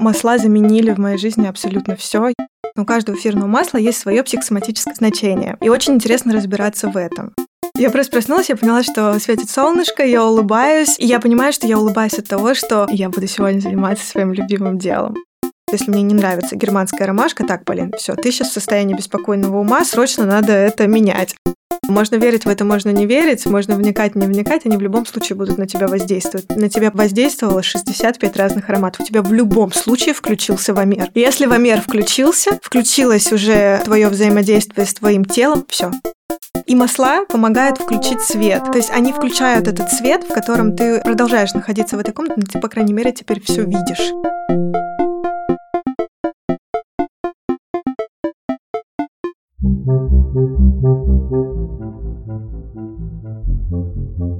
масла заменили в моей жизни абсолютно все. У каждого эфирного масла есть свое психосоматическое значение. И очень интересно разбираться в этом. Я просто проснулась, я поняла, что светит солнышко, я улыбаюсь, и я понимаю, что я улыбаюсь от того, что я буду сегодня заниматься своим любимым делом. Если мне не нравится германская ромашка, так, Полин, все, ты сейчас в состоянии беспокойного ума, срочно надо это менять. Можно верить в это, можно не верить, можно вникать, не вникать, они в любом случае будут на тебя воздействовать. На тебя воздействовало 65 разных ароматов. У тебя в любом случае включился вамер. Если вамер включился, включилось уже твое взаимодействие с твоим телом, все. И масла помогают включить свет. То есть они включают этот свет, в котором ты продолжаешь находиться в этой комнате, но ты, по крайней мере, теперь все видишь. Thank you.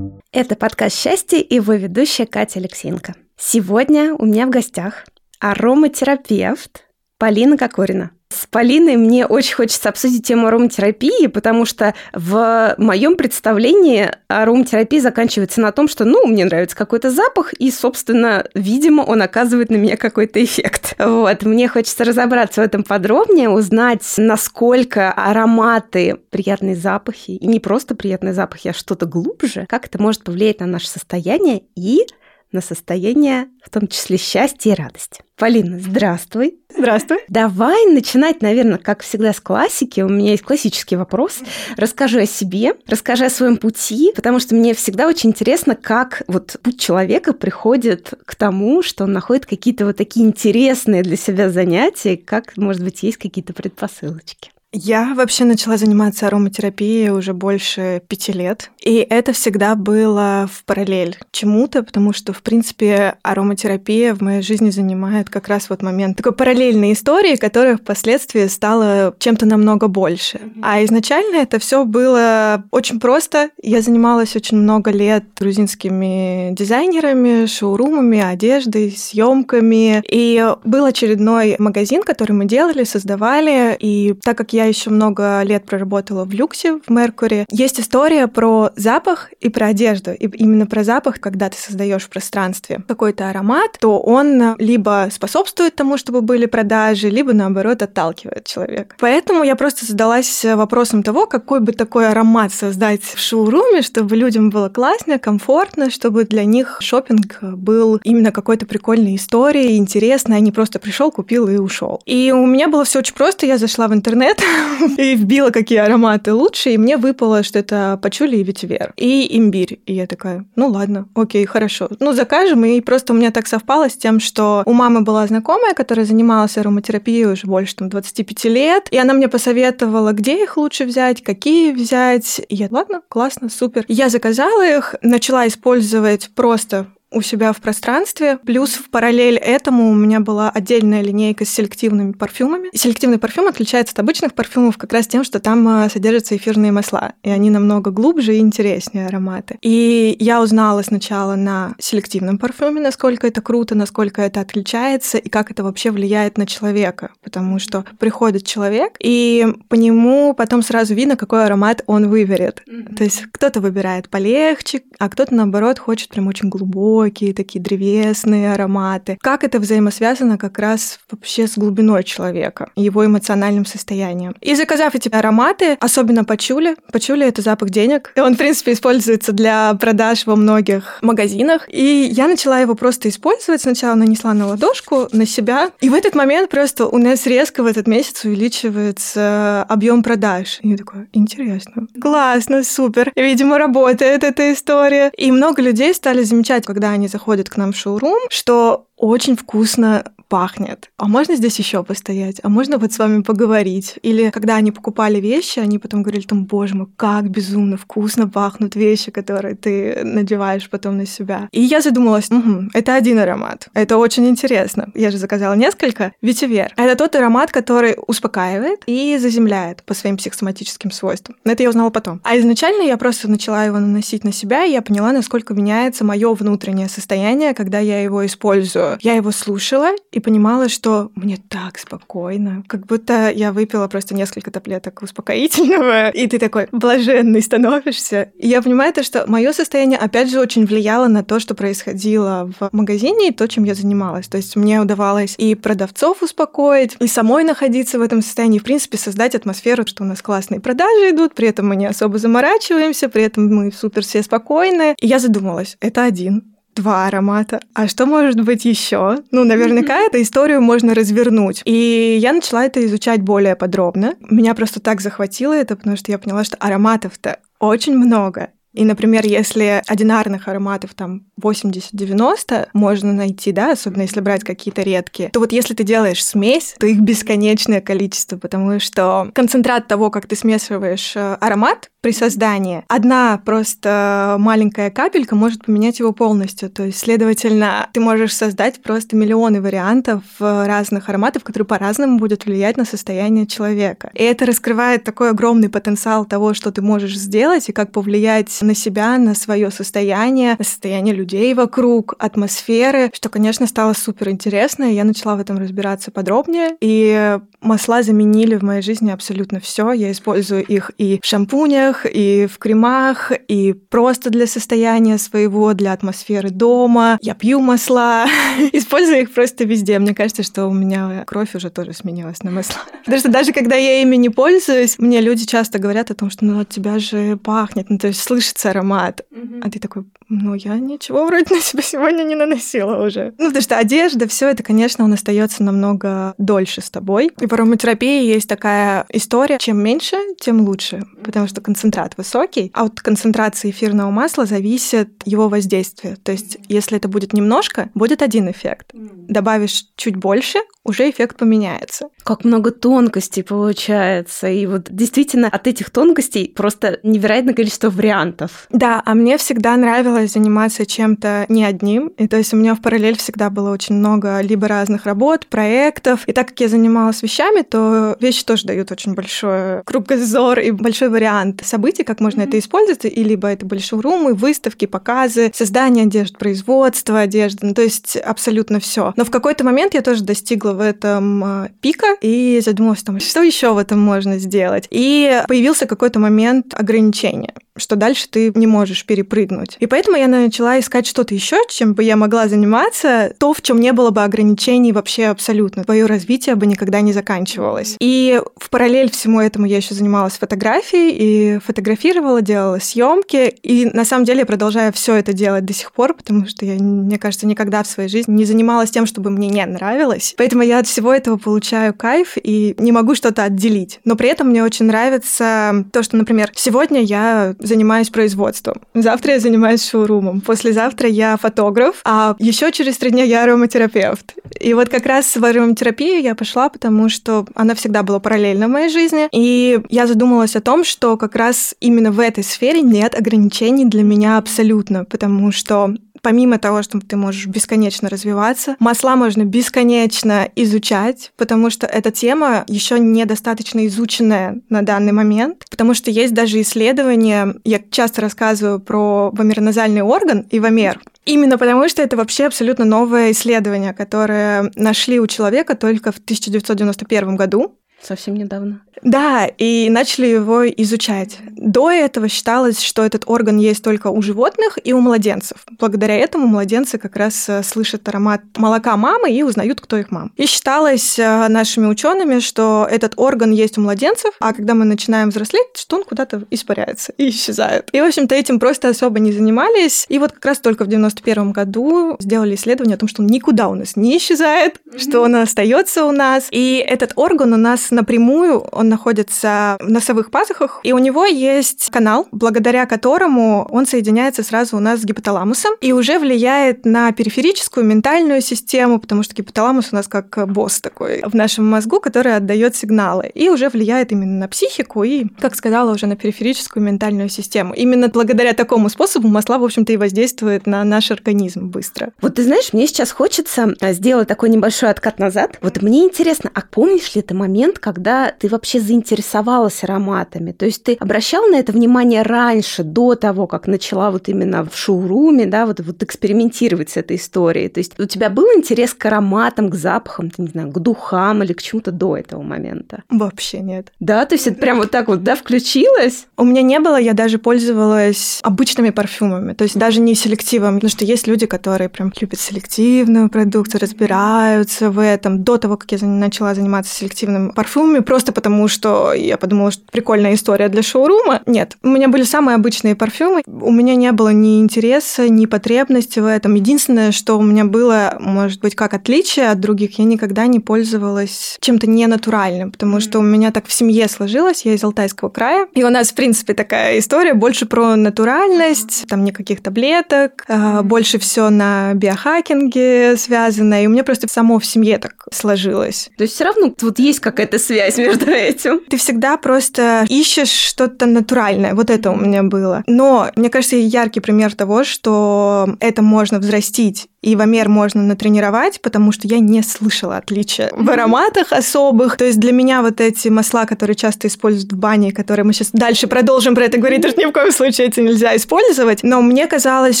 Это подкаст «Счастье» и его ведущая Катя Алексеенко. Сегодня у меня в гостях ароматерапевт Полина Кокорина. С Полиной мне очень хочется обсудить тему ароматерапии, потому что в моем представлении ароматерапия заканчивается на том, что, ну, мне нравится какой-то запах, и, собственно, видимо, он оказывает на меня какой-то эффект. Вот, мне хочется разобраться в этом подробнее, узнать, насколько ароматы, приятные запахи, и не просто приятные запахи, а что-то глубже, как это может повлиять на наше состояние и на состояние, в том числе счастья и радости. Полина, здравствуй. Здравствуй. Давай начинать, наверное, как всегда, с классики. У меня есть классический вопрос. Расскажи о себе, расскажи о своем пути, потому что мне всегда очень интересно, как вот путь человека приходит к тому, что он находит какие-то вот такие интересные для себя занятия, как, может быть, есть какие-то предпосылочки. Я вообще начала заниматься ароматерапией уже больше пяти лет. И это всегда было в параллель чему-то, потому что, в принципе, ароматерапия в моей жизни занимает как раз вот момент такой параллельной истории, которая впоследствии стала чем-то намного больше. А изначально это все было очень просто. Я занималась очень много лет грузинскими дизайнерами, шоурумами, одеждой, съемками. И был очередной магазин, который мы делали, создавали. И так как я еще много лет проработала в люксе, в Меркури. Есть история про запах и про одежду. И именно про запах, когда ты создаешь в пространстве какой-то аромат, то он либо способствует тому, чтобы были продажи, либо наоборот отталкивает человека. Поэтому я просто задалась вопросом того, какой бы такой аромат создать в шоуруме, чтобы людям было классно, комфортно, чтобы для них шопинг был именно какой-то прикольной историей, интересной, а не просто пришел, купил и ушел. И у меня было все очень просто. Я зашла в интернет, и вбила, какие ароматы лучше, и мне выпало, что это пачули и ветивер, и имбирь. И я такая, ну ладно, окей, хорошо. Ну, закажем, и просто у меня так совпало с тем, что у мамы была знакомая, которая занималась ароматерапией уже больше там 25 лет, и она мне посоветовала, где их лучше взять, какие взять. И я, ладно, классно, супер. Я заказала их, начала использовать просто у себя в пространстве. Плюс в параллель этому у меня была отдельная линейка с селективными парфюмами. И селективный парфюм отличается от обычных парфюмов как раз тем, что там а, содержатся эфирные масла, и они намного глубже и интереснее ароматы. И я узнала сначала на селективном парфюме, насколько это круто, насколько это отличается и как это вообще влияет на человека, потому что приходит человек, и по нему потом сразу видно, какой аромат он выберет. Mm-hmm. То есть кто-то выбирает полегче, а кто-то, наоборот, хочет прям очень глубоко глубокие, такие древесные ароматы. Как это взаимосвязано как раз вообще с глубиной человека, его эмоциональным состоянием. И заказав эти ароматы, особенно пачули, пачули — это запах денег. Он, в принципе, используется для продаж во многих магазинах. И я начала его просто использовать. Сначала нанесла на ладошку, на себя. И в этот момент просто у нас резко в этот месяц увеличивается объем продаж. И я такая, интересно. Классно, супер. Видимо, работает эта история. И много людей стали замечать, когда они заходят к нам в шоурум, что очень вкусно пахнет. А можно здесь еще постоять? А можно вот с вами поговорить? Или когда они покупали вещи, они потом говорили там, боже мой, как безумно вкусно пахнут вещи, которые ты надеваешь потом на себя. И я задумалась, угу, это один аромат. Это очень интересно. Я же заказала несколько. Ветивер. Это тот аромат, который успокаивает и заземляет по своим психосоматическим свойствам. Это я узнала потом. А изначально я просто начала его наносить на себя, и я поняла, насколько меняется мое внутреннее состояние, когда я его использую. Я его слушала и понимала, что мне так спокойно, как будто я выпила просто несколько таблеток успокоительного, и ты такой блаженный становишься. И я понимаю то, что мое состояние, опять же, очень влияло на то, что происходило в магазине и то, чем я занималась. То есть мне удавалось и продавцов успокоить, и самой находиться в этом состоянии, в принципе, создать атмосферу, что у нас классные продажи идут, при этом мы не особо заморачиваемся, при этом мы супер все спокойны. И я задумалась, это один два аромата. А что может быть еще? Ну, наверняка эту историю можно развернуть. И я начала это изучать более подробно. Меня просто так захватило это, потому что я поняла, что ароматов-то очень много. И, например, если одинарных ароматов там 80-90 можно найти, да, особенно если брать какие-то редкие, то вот если ты делаешь смесь, то их бесконечное количество, потому что концентрат того, как ты смешиваешь э, аромат при создании, одна просто маленькая капелька может поменять его полностью. То есть, следовательно, ты можешь создать просто миллионы вариантов э, разных ароматов, которые по-разному будут влиять на состояние человека. И это раскрывает такой огромный потенциал того, что ты можешь сделать и как повлиять на себя, на свое состояние, на состояние людей вокруг, атмосферы, что, конечно, стало супер интересно. Я начала в этом разбираться подробнее, и масла заменили в моей жизни абсолютно все. Я использую их и в шампунях, и в кремах, и просто для состояния своего, для атмосферы дома. Я пью масла, использую их просто везде. Мне кажется, что у меня кровь уже тоже сменилась на масла. Потому что даже когда я ими не пользуюсь, мне люди часто говорят о том, что ну от тебя же пахнет, ну то есть слышится нравится аромат. Mm-hmm. А ты такой, ну, я ничего вроде на себя сегодня не наносила уже. Ну, потому что одежда, все это, конечно, он остается намного дольше с тобой. И в ароматерапии есть такая история, чем меньше, тем лучше, потому что концентрат высокий, а от концентрации эфирного масла зависит его воздействие. То есть, если это будет немножко, будет один эффект. Добавишь чуть больше, уже эффект поменяется. Как много тонкостей получается. И вот действительно от этих тонкостей просто невероятное количество вариантов. Да, а мне всегда нравилось заниматься чем-то не одним. И то есть у меня в параллель всегда было очень много либо разных работ, проектов. И так как я занималась вещами, то вещи тоже дают очень большой кругозор и большой вариант событий, как можно mm-hmm. это использовать. И либо это были шоурумы, выставки, показы, создание одежды, производство одежды. Ну, то есть абсолютно все. Но в какой-то момент я тоже достигла в этом а, пика и задумалась, там, что еще в этом можно сделать. И появился какой-то момент ограничения что дальше ты не можешь перепрыгнуть. И поэтому я начала искать что-то еще, чем бы я могла заниматься, то, в чем не было бы ограничений вообще абсолютно. Твое развитие бы никогда не заканчивалось. И в параллель всему этому я еще занималась фотографией и фотографировала, делала съемки. И на самом деле я продолжаю все это делать до сих пор, потому что я, мне кажется, никогда в своей жизни не занималась тем, чтобы мне не нравилось. Поэтому я от всего этого получаю кайф и не могу что-то отделить. Но при этом мне очень нравится то, что, например, сегодня я занимаюсь производством, завтра я занимаюсь шоурумом, послезавтра я фотограф, а еще через три дня я ароматерапевт. И вот как раз в ароматерапию я пошла, потому что она всегда была параллельна в моей жизни, и я задумалась о том, что как раз именно в этой сфере нет ограничений для меня абсолютно, потому что помимо того, что ты можешь бесконечно развиваться, масла можно бесконечно изучать, потому что эта тема еще недостаточно изученная на данный момент, потому что есть даже исследования, я часто рассказываю про вомероназальный орган и вомер, Именно потому, что это вообще абсолютно новое исследование, которое нашли у человека только в 1991 году. Совсем недавно. Да, и начали его изучать. До этого считалось, что этот орган есть только у животных и у младенцев. Благодаря этому младенцы как раз э, слышат аромат молока мамы и узнают, кто их мама. И считалось э, нашими учеными, что этот орган есть у младенцев, а когда мы начинаем взрослеть, что он куда-то испаряется и исчезает. И, в общем-то, этим просто особо не занимались. И вот как раз только в 91 году сделали исследование о том, что он никуда у нас не исчезает, mm-hmm. что он остается у нас. И этот орган у нас напрямую, он находится в носовых пазухах, и у него есть канал, благодаря которому он соединяется сразу у нас с гипоталамусом и уже влияет на периферическую ментальную систему, потому что гипоталамус у нас как босс такой в нашем мозгу, который отдает сигналы, и уже влияет именно на психику и, как сказала, уже на периферическую ментальную систему. Именно благодаря такому способу масла, в общем-то, и воздействует на наш организм быстро. Вот ты знаешь, мне сейчас хочется а, сделать такой небольшой откат назад. Вот мне интересно, а помнишь ли ты момент, когда ты вообще заинтересовалась ароматами? То есть ты обращал на это внимание раньше, до того, как начала вот именно в шоуруме, да, вот, вот экспериментировать с этой историей? То есть у тебя был интерес к ароматам, к запахам, не знаю, к духам или к чему-то до этого момента? Вообще нет. Да, то есть это прям вот так вот, да, включилось? У меня не было, я даже пользовалась обычными парфюмами, то есть даже не селективом, потому что есть люди, которые прям любят селективную продукцию, разбираются в этом до того, как я начала заниматься селективным парфюмами, просто потому что я подумала, что прикольная история для шоурума. Нет, у меня были самые обычные парфюмы, у меня не было ни интереса, ни потребности в этом. Единственное, что у меня было, может быть, как отличие от других, я никогда не пользовалась чем-то ненатуральным, потому что у меня так в семье сложилось, я из Алтайского края, и у нас, в принципе, такая история больше про натуральность, там никаких таблеток, а, больше все на биохакинге связано, и у меня просто само в семье так сложилось. То есть все равно вот есть какая-то связь между этим. Ты всегда просто ищешь что-то натуральное, вот это у меня было. Но, мне кажется, яркий пример того, что это можно взрастить и Ивомер можно натренировать, потому что я не слышала отличия в ароматах особых. То есть для меня вот эти масла, которые часто используют в бане, которые мы сейчас дальше продолжим про это говорить, что ни в коем случае это нельзя использовать. Но мне казалось,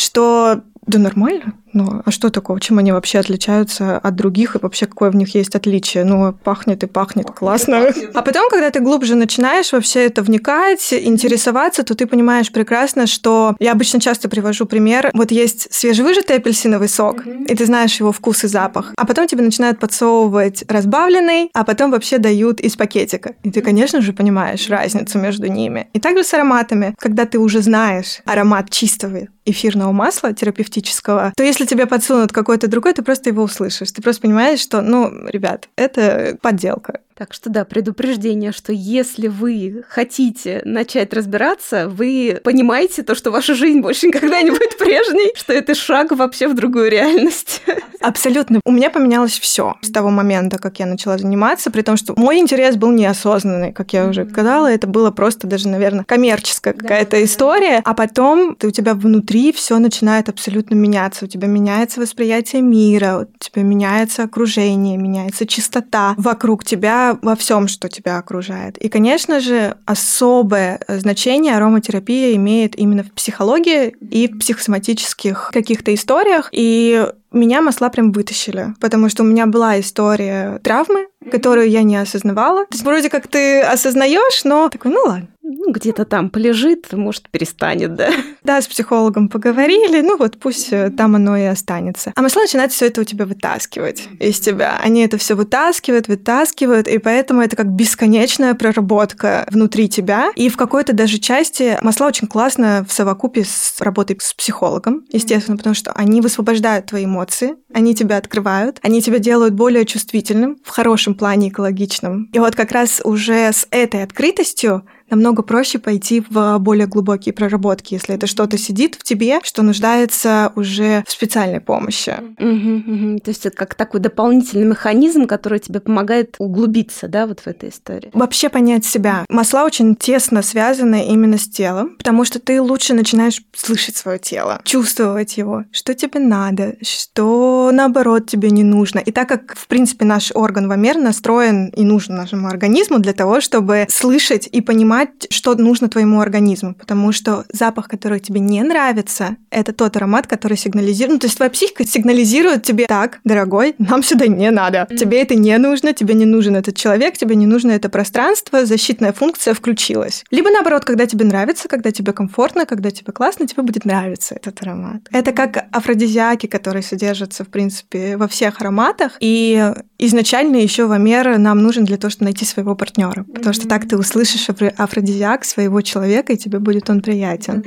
что да нормально. Ну, а что такого? Чем они вообще отличаются от других и вообще какое в них есть отличие? Ну, пахнет и пахнет, пахнет классно. Пахнет. А потом, когда ты глубже начинаешь вообще это вникать, интересоваться, то ты понимаешь прекрасно, что я обычно часто привожу пример. Вот есть свежевыжатый апельсиновый сок, mm-hmm. и ты знаешь его вкус и запах. А потом тебе начинают подсовывать разбавленный, а потом вообще дают из пакетика. И ты, конечно же, понимаешь разницу между ними. И также с ароматами. Когда ты уже знаешь аромат чистого эфирного масла терапевтического, то если если тебе подсунут какой-то другой, ты просто его услышишь. Ты просто понимаешь, что, ну, ребят, это подделка. Так что да, предупреждение, что если вы хотите начать разбираться, вы понимаете то, что ваша жизнь больше никогда не будет прежней, что это шаг вообще в другую реальность. Абсолютно. У меня поменялось все с того момента, как я начала заниматься, при том, что мой интерес был неосознанный, как я уже сказала, это было просто даже, наверное, коммерческая какая-то да, история, да. а потом ты, у тебя внутри все начинает абсолютно меняться, у тебя меняется восприятие мира, у тебя меняется окружение, меняется чистота вокруг тебя, во всем, что тебя окружает. И, конечно же, особое значение ароматерапия имеет именно в психологии и в психосоматических каких-то историях. И меня масла прям вытащили, потому что у меня была история травмы, которую я не осознавала. То есть вроде как ты осознаешь, но такой, ну ладно. Ну, где-то там полежит, может, перестанет, да? Да, с психологом поговорили, ну вот пусть э, там оно и останется. А масла начинают все это у тебя вытаскивать из тебя. Они это все вытаскивают, вытаскивают, и поэтому это как бесконечная проработка внутри тебя. И в какой-то даже части масла очень классно в совокупе с работой с психологом, естественно, потому что они высвобождают твои эмоции, они тебя открывают, они тебя делают более чувствительным в хорошем плане экологичном. И вот как раз уже с этой открытостью намного проще пойти в более глубокие проработки, если это что-то сидит в тебе, что нуждается уже в специальной помощи. Угу, угу. То есть это как такой дополнительный механизм, который тебе помогает углубиться, да, вот в этой истории. Вообще понять себя. Масла очень тесно связаны именно с телом, потому что ты лучше начинаешь слышать свое тело, чувствовать его, что тебе надо, что наоборот тебе не нужно. И так как, в принципе, наш орган вомер настроен и нужен нашему организму для того, чтобы слышать и понимать, понимать, что нужно твоему организму, потому что запах, который тебе не нравится, это тот аромат, который сигнализирует, ну, то есть твоя психика сигнализирует тебе, так, дорогой, нам сюда не надо, тебе это не нужно, тебе не нужен этот человек, тебе не нужно это пространство, защитная функция включилась. Либо наоборот, когда тебе нравится, когда тебе комфортно, когда тебе классно, тебе будет нравиться этот аромат. Это как афродизиаки, которые содержатся, в принципе, во всех ароматах, и изначально еще вамер нам нужен для того, чтобы найти своего партнера, потому что так ты услышишь афродизиак своего человека, и тебе будет он приятен.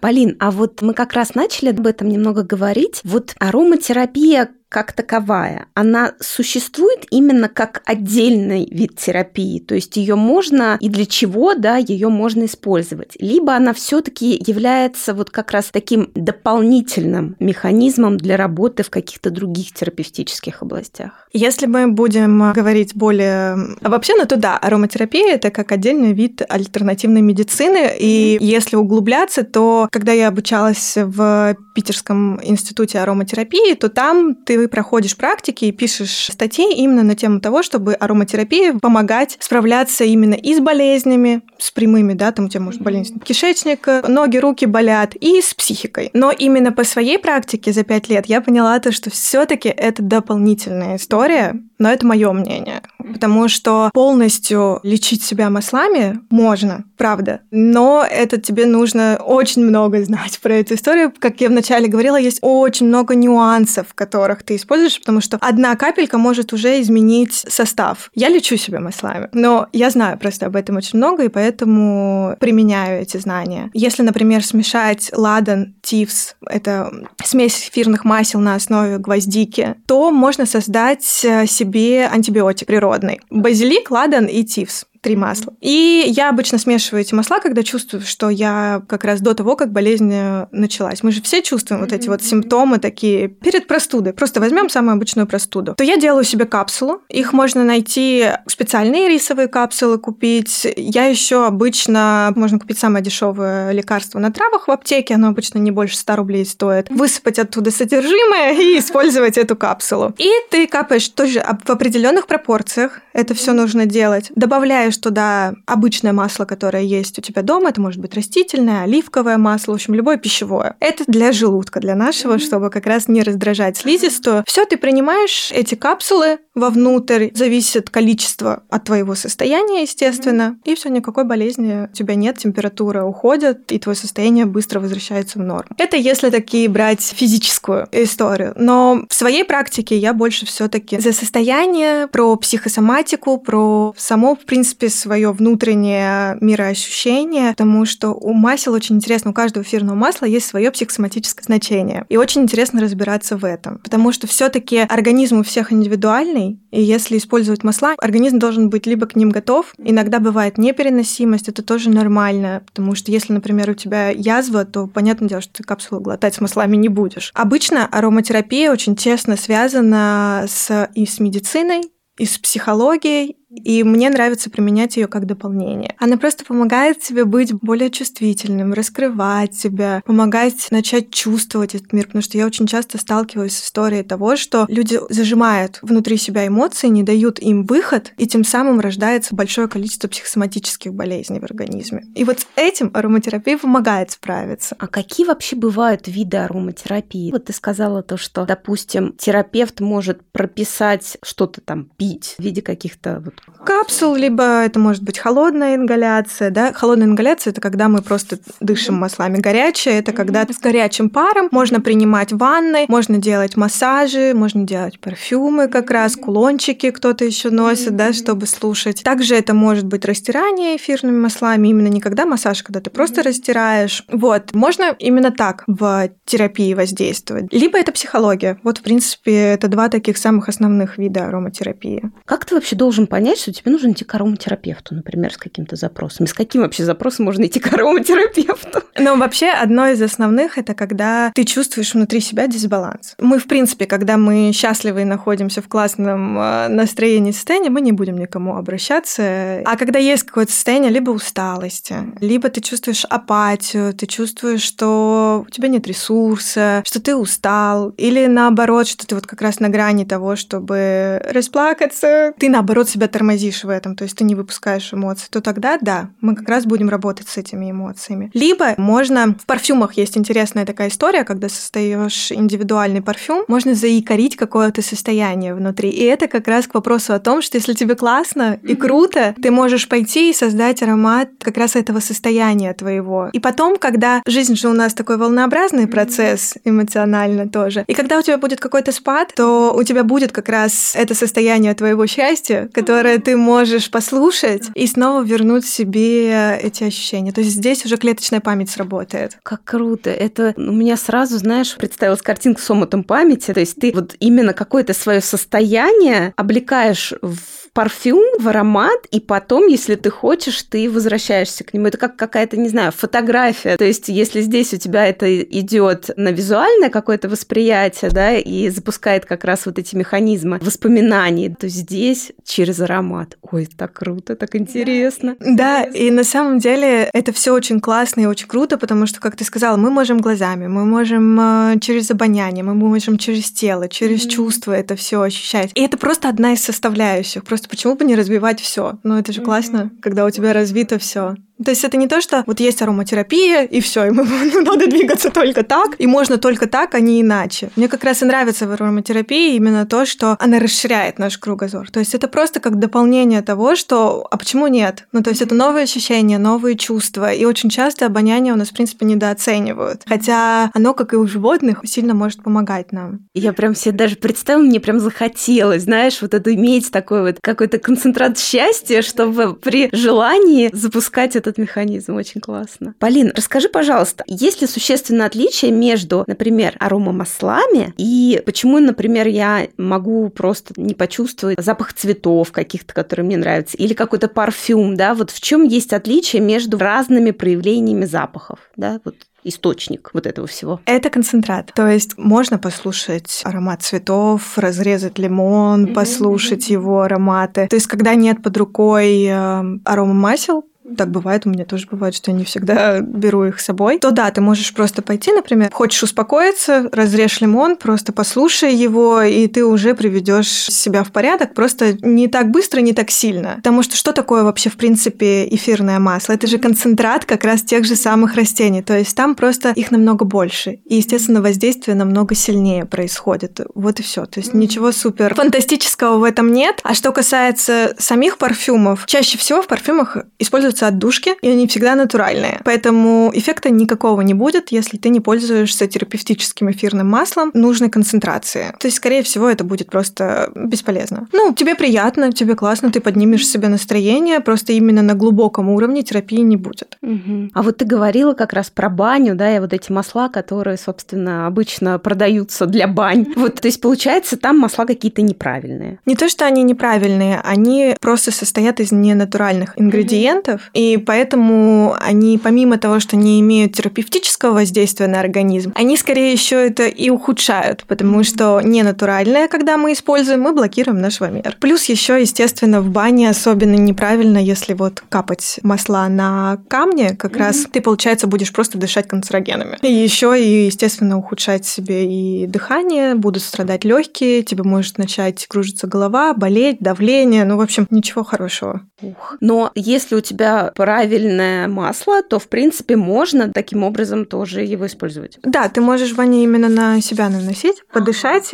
Полин, а вот мы как раз начали об этом немного говорить. Вот ароматерапия как таковая, она существует именно как отдельный вид терапии, то есть ее можно и для чего, да, ее можно использовать. Либо она все-таки является вот как раз таким дополнительным механизмом для работы в каких-то других терапевтических областях. Если мы будем говорить более вообще, ну то да, ароматерапия это как отдельный вид альтернативной медицины, и если углубляться, то когда я обучалась в Питерском институте ароматерапии, то там ты ты проходишь практики и пишешь статьи именно на тему того, чтобы ароматерапия помогать справляться именно и с болезнями, с прямыми, да, там у тебя может болезнь кишечника, ноги, руки болят, и с психикой. Но именно по своей практике за пять лет я поняла то, что все таки это дополнительная история, но это мое мнение. Потому что полностью лечить себя маслами можно, правда. Но это тебе нужно очень много знать про эту историю. Как я вначале говорила, есть очень много нюансов, которых ты используешь, потому что одна капелька может уже изменить состав. Я лечу себя маслами, но я знаю просто об этом очень много, и поэтому применяю эти знания. Если, например, смешать ладан, тивс, это смесь эфирных масел на основе гвоздики, то можно создать себе себе антибиотик природный. Базилик, ладан и тивс три масла. И я обычно смешиваю эти масла, когда чувствую, что я как раз до того, как болезнь э, началась. Мы же все чувствуем вот эти вот симптомы такие перед простудой. Просто возьмем самую обычную простуду. То я делаю себе капсулу. Их можно найти специальные рисовые капсулы купить. Я еще обычно можно купить самое дешевое лекарство на травах в аптеке. Оно обычно не больше 100 рублей стоит. Высыпать оттуда содержимое и использовать эту капсулу. И ты капаешь тоже в определенных пропорциях. Это все нужно делать. Добавляешь добавляешь туда обычное масло, которое есть у тебя дома, это может быть растительное, оливковое масло, в общем, любое пищевое. Это для желудка, для нашего, чтобы как раз не раздражать слизистую. Все, ты принимаешь эти капсулы вовнутрь, зависит количество от твоего состояния, естественно, и все, никакой болезни у тебя нет, температура уходит, и твое состояние быстро возвращается в норму. Это если такие брать физическую историю. Но в своей практике я больше все-таки за состояние, про психосоматику, про само, в принципе, принципе, свое внутреннее мироощущение, потому что у масел очень интересно, у каждого эфирного масла есть свое психосоматическое значение. И очень интересно разбираться в этом, потому что все-таки организм у всех индивидуальный, и если использовать масла, организм должен быть либо к ним готов, иногда бывает непереносимость, это тоже нормально, потому что если, например, у тебя язва, то понятное дело, что ты капсулу глотать с маслами не будешь. Обычно ароматерапия очень тесно связана с, и с медициной, и с психологией, и мне нравится применять ее как дополнение. Она просто помогает тебе быть более чувствительным, раскрывать себя, помогать начать чувствовать этот мир, потому что я очень часто сталкиваюсь с историей того, что люди зажимают внутри себя эмоции, не дают им выход, и тем самым рождается большое количество психосоматических болезней в организме. И вот с этим ароматерапия помогает справиться. А какие вообще бывают виды ароматерапии? Вот ты сказала то, что, допустим, терапевт может прописать что-то там пить в виде каких-то вот капсул, либо это может быть холодная ингаляция. Да? Холодная ингаляция – это когда мы просто дышим маслами. Горячая – это когда с горячим паром можно принимать ванны, можно делать массажи, можно делать парфюмы как раз, кулончики кто-то еще носит, да, чтобы слушать. Также это может быть растирание эфирными маслами, именно не когда массаж, когда ты просто растираешь. Вот, можно именно так в терапии воздействовать. Либо это психология. Вот, в принципе, это два таких самых основных вида ароматерапии. Как ты вообще должен понять, понять, что тебе нужно идти к ароматерапевту, например, с каким-то запросом. С каким вообще запросом можно идти к ароматерапевту? Ну, вообще, одно из основных – это когда ты чувствуешь внутри себя дисбаланс. Мы, в принципе, когда мы счастливы и находимся в классном э, настроении, состоянии, мы не будем никому обращаться. А когда есть какое-то состояние либо усталости, либо ты чувствуешь апатию, ты чувствуешь, что у тебя нет ресурса, что ты устал, или наоборот, что ты вот как раз на грани того, чтобы расплакаться, ты наоборот себя тормозишь в этом, то есть ты не выпускаешь эмоции, то тогда да, мы как раз будем работать с этими эмоциями. Либо можно, в парфюмах есть интересная такая история, когда создаешь индивидуальный парфюм, можно заикарить какое-то состояние внутри. И это как раз к вопросу о том, что если тебе классно и круто, ты можешь пойти и создать аромат как раз этого состояния твоего. И потом, когда жизнь же у нас такой волнообразный процесс эмоционально тоже, и когда у тебя будет какой-то спад, то у тебя будет как раз это состояние твоего счастья, которое которое ты можешь послушать и снова вернуть себе эти ощущения. То есть здесь уже клеточная память сработает. Как круто. Это у меня сразу, знаешь, представилась картинка с омутом памяти. То есть ты вот именно какое-то свое состояние облекаешь в парфюм, в аромат, и потом, если ты хочешь, ты возвращаешься к нему. Это как какая-то, не знаю, фотография. То есть, если здесь у тебя это идет на визуальное какое-то восприятие, да, и запускает как раз вот эти механизмы воспоминаний, то здесь через аромат. Ой, так круто, так интересно. Да, и на самом деле это все очень классно и очень круто, потому что, как ты сказала, мы можем глазами, мы можем э, через обоняние, мы можем через тело, через mm-hmm. чувства это все ощущать. И это просто одна из составляющих. Просто почему бы не развивать все? Ну, это же mm-hmm. классно, когда у тебя развито все. То есть это не то, что вот есть ароматерапия, и все, и мы, надо двигаться только так, и можно только так, а не иначе. Мне как раз и нравится в ароматерапии именно то, что она расширяет наш кругозор. То есть это просто как дополнение того, что а почему нет? Ну, то есть это новые ощущения, новые чувства, и очень часто обоняние у нас, в принципе, недооценивают. Хотя оно, как и у животных, сильно может помогать нам. Я прям себе даже представила, мне прям захотелось, знаешь, вот это иметь такой вот какой-то концентрат счастья, чтобы при желании запускать этот механизм. Очень классно. Полин, расскажи, пожалуйста, есть ли существенное отличие между, например, аромамаслами и почему, например, я могу просто не почувствовать запах цветов каких-то, которые мне нравятся, или какой-то парфюм, да, вот в чем есть отличие между разными проявлениями запахов, да, вот источник вот этого всего? Это концентрат. То есть можно послушать аромат цветов, разрезать лимон, mm-hmm. послушать его ароматы. То есть когда нет под рукой э, арома масел, так бывает, у меня тоже бывает, что я не всегда беру их с собой, то да, ты можешь просто пойти, например, хочешь успокоиться, разрежь лимон, просто послушай его, и ты уже приведешь себя в порядок, просто не так быстро, не так сильно. Потому что что такое вообще, в принципе, эфирное масло? Это же концентрат как раз тех же самых растений, то есть там просто их намного больше, и, естественно, воздействие намного сильнее происходит. Вот и все. То есть ничего супер фантастического в этом нет. А что касается самих парфюмов, чаще всего в парфюмах используются используются отдушки, и они всегда натуральные. Поэтому эффекта никакого не будет, если ты не пользуешься терапевтическим эфирным маслом нужной концентрации. То есть, скорее всего, это будет просто бесполезно. Ну, тебе приятно, тебе классно, ты поднимешь себе настроение, просто именно на глубоком уровне терапии не будет. Угу. А вот ты говорила как раз про баню, да, и вот эти масла, которые, собственно, обычно продаются для бань. Вот, то есть, получается, там масла какие-то неправильные. Не то, что они неправильные, они просто состоят из ненатуральных ингредиентов, и поэтому они, помимо того, что не имеют терапевтического воздействия на организм, они скорее еще это и ухудшают, потому что не натуральное, когда мы используем, мы блокируем наш вамер. Плюс еще, естественно, в бане особенно неправильно, если вот капать масла на камни, как mm-hmm. раз ты, получается, будешь просто дышать канцерогенами. И еще и, естественно, ухудшать себе и дыхание, будут страдать легкие, тебе может начать кружиться голова, болеть, давление, ну, в общем, ничего хорошего. Ух. Но если у тебя правильное масло, то, в принципе, можно таким образом тоже его использовать. Да, ты можешь ванне именно на себя наносить, подышать,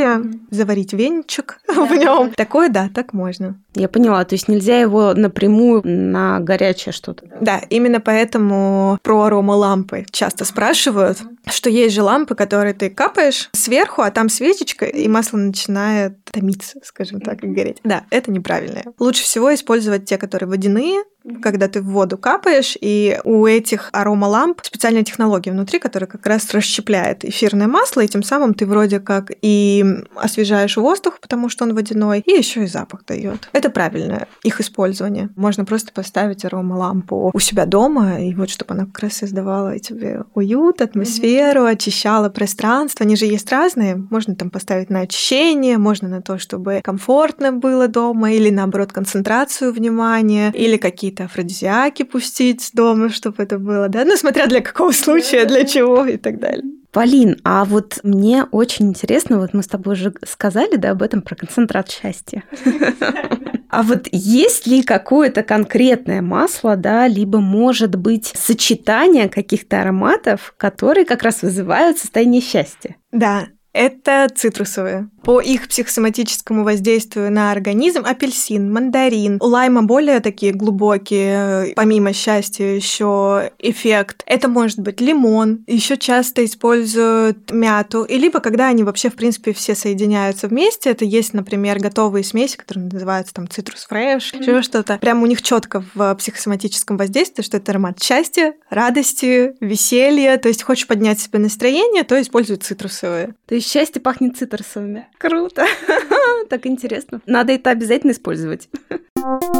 заварить венчик да. в нем. Такое, да, так можно. Я поняла, то есть нельзя его напрямую на горячее что-то. Да, именно поэтому про арома лампы часто спрашивают, что есть же лампы, которые ты капаешь сверху, а там свечечка, и масло начинает томиться, скажем так, и гореть. Да, это неправильно. Лучше всего использовать те, которые водяные, когда ты в воду капаешь, и у этих аромаламп специальная технология внутри, которая как раз расщепляет эфирное масло, и тем самым ты вроде как и освежаешь воздух, потому что он водяной, и еще и запах дает. Это правильное их использование. Можно просто поставить аромалампу у себя дома, и вот чтобы она как раз создавала тебе уют, атмосферу, очищала пространство. Они же есть разные. Можно там поставить на очищение, можно на то, чтобы комфортно было дома, или наоборот концентрацию внимания, или какие-то какие-то афродизиаки пустить дома, чтобы это было, да, ну, смотря для какого случая, для чего и так далее. Полин, а вот мне очень интересно, вот мы с тобой уже сказали, да, об этом про концентрат счастья. А вот есть ли какое-то конкретное масло, да, либо может быть сочетание каких-то ароматов, которые как раз вызывают состояние счастья? Да, это цитрусовые. По их психосоматическому воздействию на организм. Апельсин, мандарин. У лайма более такие глубокие, помимо счастья, еще эффект. Это может быть лимон. Еще часто используют мяту. И либо когда они вообще, в принципе, все соединяются вместе. Это есть, например, готовые смеси, которые называются там цитрус фреш, mm-hmm. еще что-то. Прям у них четко в психосоматическом воздействии, что это аромат счастья, радости, веселья. То есть хочешь поднять себе настроение, то используй цитрусовые. То есть счастье пахнет цитрусовыми. Круто. Так интересно. Надо это обязательно использовать.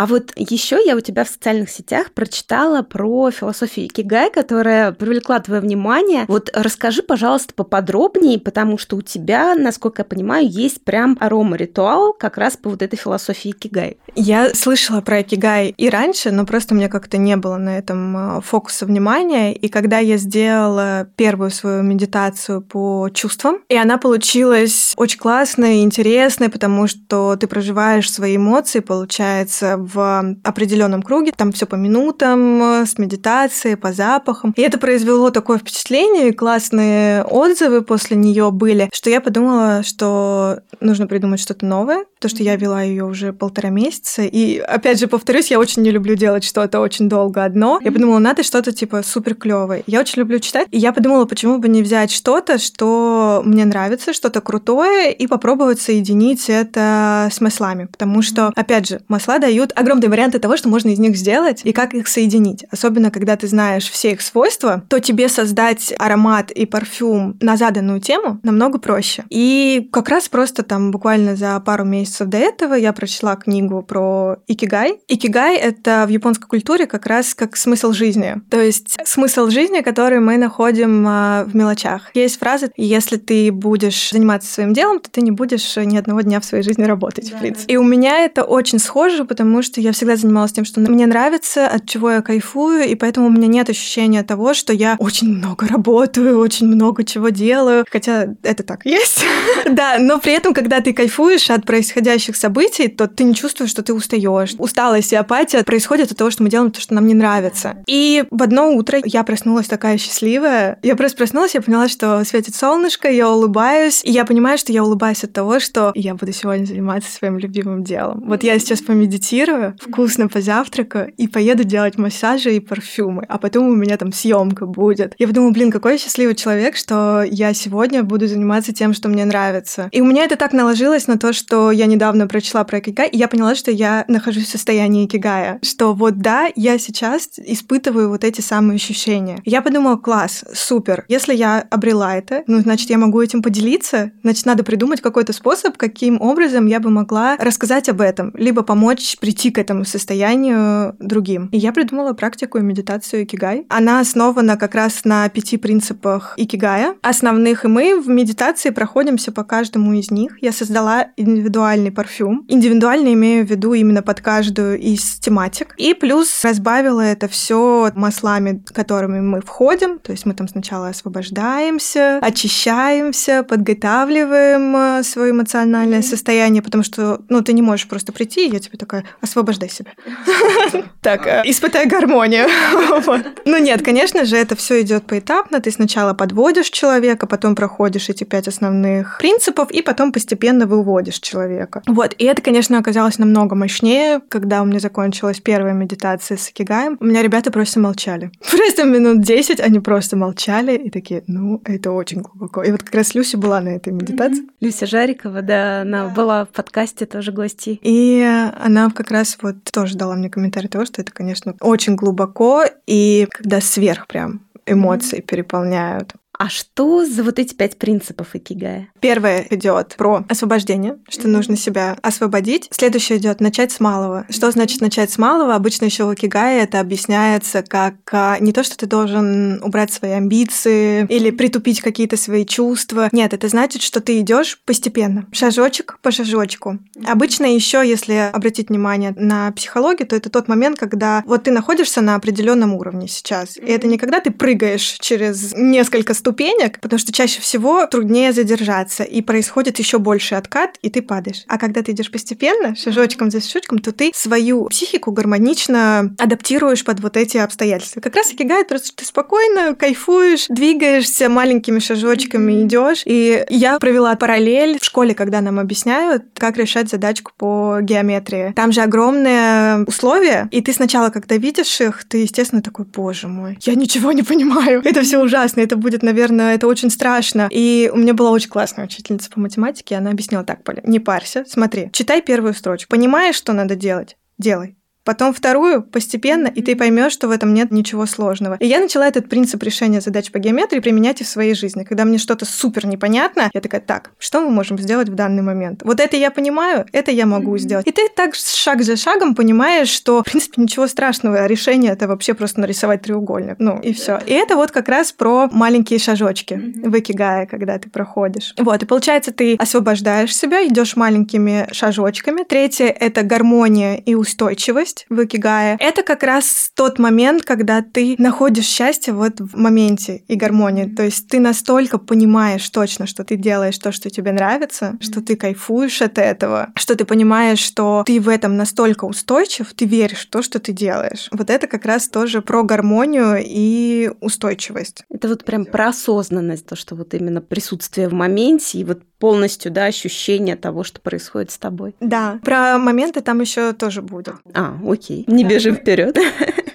А вот еще я у тебя в социальных сетях прочитала про философию Икигай, которая привлекла твое внимание. Вот расскажи, пожалуйста, поподробнее, потому что у тебя, насколько я понимаю, есть прям арома-ритуал как раз по вот этой философии Икигай. Я слышала про Икигай и раньше, но просто мне как-то не было на этом а, фокуса внимания. И когда я сделала первую свою медитацию по чувствам, и она получилась очень классной и интересной, потому что ты проживаешь свои эмоции, получается, в определенном круге, там все по минутам, с медитацией, по запахам. И это произвело такое впечатление, и классные отзывы после нее были, что я подумала, что нужно придумать что-то новое, то, что я вела ее уже полтора месяца. И опять же, повторюсь, я очень не люблю делать что-то очень долго одно. Я подумала, надо что-то типа супер клевое. Я очень люблю читать, и я подумала, почему бы не взять что-то, что мне нравится, что-то крутое, и попробовать соединить это с маслами. Потому что, опять же, масла дают огромные варианты того, что можно из них сделать и как их соединить. Особенно, когда ты знаешь все их свойства, то тебе создать аромат и парфюм на заданную тему намного проще. И как раз просто там буквально за пару месяцев до этого я прочла книгу про икигай. Икигай — это в японской культуре как раз как смысл жизни. То есть смысл жизни, который мы находим а, в мелочах. Есть фраза «Если ты будешь заниматься своим делом, то ты не будешь ни одного дня в своей жизни работать», да, в принципе. И у меня это очень схоже, потому что я всегда занималась тем, что мне нравится, от чего я кайфую, и поэтому у меня нет ощущения того, что я очень много работаю, очень много чего делаю, хотя это так есть. Да, но при этом, когда ты кайфуешь от происходящих событий, то ты не чувствуешь, что ты устаешь. Усталость и апатия происходит от того, что мы делаем то, что нам не нравится. И в одно утро я проснулась такая счастливая. Я просто проснулась, я поняла, что светит солнышко, я улыбаюсь, и я понимаю, что я улыбаюсь от того, что я буду сегодня заниматься своим любимым делом. Вот я сейчас помедитирую, вкусно позавтракаю и поеду делать массажи и парфюмы, а потом у меня там съемка будет. Я подумала, блин, какой я счастливый человек, что я сегодня буду заниматься тем, что мне нравится. И у меня это так наложилось на то, что я недавно прочла про икигай, и я поняла, что я нахожусь в состоянии икигая, что вот да, я сейчас испытываю вот эти самые ощущения. Я подумала, класс, супер, если я обрела это, ну, значит, я могу этим поделиться, значит, надо придумать какой-то способ, каким образом я бы могла рассказать об этом, либо помочь прийти к этому состоянию другим. И я придумала практику и медитацию икигай. Она основана как раз на пяти принципах икигая, основных, и мы в медитации проходимся по каждому из них. Я создала индивидуальный парфюм. Индивидуально имею в виду именно под каждую из тематик. И плюс разбавила это все маслами, которыми мы входим. То есть мы там сначала освобождаемся, очищаемся, подготавливаем э, свое эмоциональное состояние, потому что, ну, ты не можешь просто прийти, и я тебе такая, освобождай себя. Так, э, испытай гармонию. Ну нет, конечно же, это все идет поэтапно. Ты сначала подводишь человека, потом проходишь эти пять основных принципов, и потом постепенно выводишь человека. Вот, и это, конечно, оказалось намного мощнее, когда у меня закончилась первая медитация с Акигаем. У меня ребята просто молчали. Просто минут 10 они просто молчали и такие, ну, это очень глубоко. И вот как раз Люся была на этой медитации. Люся Жарикова, да, она была в подкасте тоже гости. И она как раз вот тоже дала мне комментарий того, что это, конечно, очень глубоко, и когда сверх прям эмоции переполняют. А что за вот эти пять принципов икигая? Первое идет про освобождение, что нужно себя освободить. Следующее идет начать с малого. Что значит начать с малого? Обычно еще в икигае это объясняется как а, не то, что ты должен убрать свои амбиции или притупить какие-то свои чувства. Нет, это значит, что ты идешь постепенно, шажочек по шажочку. Обычно еще, если обратить внимание на психологию, то это тот момент, когда вот ты находишься на определенном уровне сейчас. И это не когда ты прыгаешь через несколько ступеней ступенек, потому что чаще всего труднее задержаться, и происходит еще больше откат, и ты падаешь. А когда ты идешь постепенно, шажочком за шажочком, то ты свою психику гармонично адаптируешь под вот эти обстоятельства. Как раз икигай, просто ты спокойно кайфуешь, двигаешься маленькими шажочками, идешь. И я провела параллель в школе, когда нам объясняют, как решать задачку по геометрии. Там же огромные условия, и ты сначала, когда видишь их, ты, естественно, такой, боже мой, я ничего не понимаю. Это все ужасно, это будет, наверное, это очень страшно. И у меня была очень классная учительница по математике, она объяснила так, Поля, не парься, смотри, читай первую строчку. Понимаешь, что надо делать? Делай потом вторую постепенно, и ты поймешь, что в этом нет ничего сложного. И я начала этот принцип решения задач по геометрии применять и в своей жизни. Когда мне что-то супер непонятно, я такая, так, что мы можем сделать в данный момент? Вот это я понимаю, это я могу сделать. И ты так шаг за шагом понимаешь, что, в принципе, ничего страшного, а решение это вообще просто нарисовать треугольник. Ну, и все. И это вот как раз про маленькие шажочки в икигае, когда ты проходишь. Вот, и получается, ты освобождаешь себя, идешь маленькими шажочками. Третье — это гармония и устойчивость есть в Икигае, это как раз тот момент, когда ты находишь счастье вот в моменте и гармонии. То есть ты настолько понимаешь точно, что ты делаешь то, что тебе нравится, что ты кайфуешь от этого, что ты понимаешь, что ты в этом настолько устойчив, ты веришь в то, что ты делаешь. Вот это как раз тоже про гармонию и устойчивость. Это вот прям про осознанность, то, что вот именно присутствие в моменте и вот полностью, да, ощущение того, что происходит с тобой. Да, про моменты там еще тоже будет. А, окей, не бежим вперед.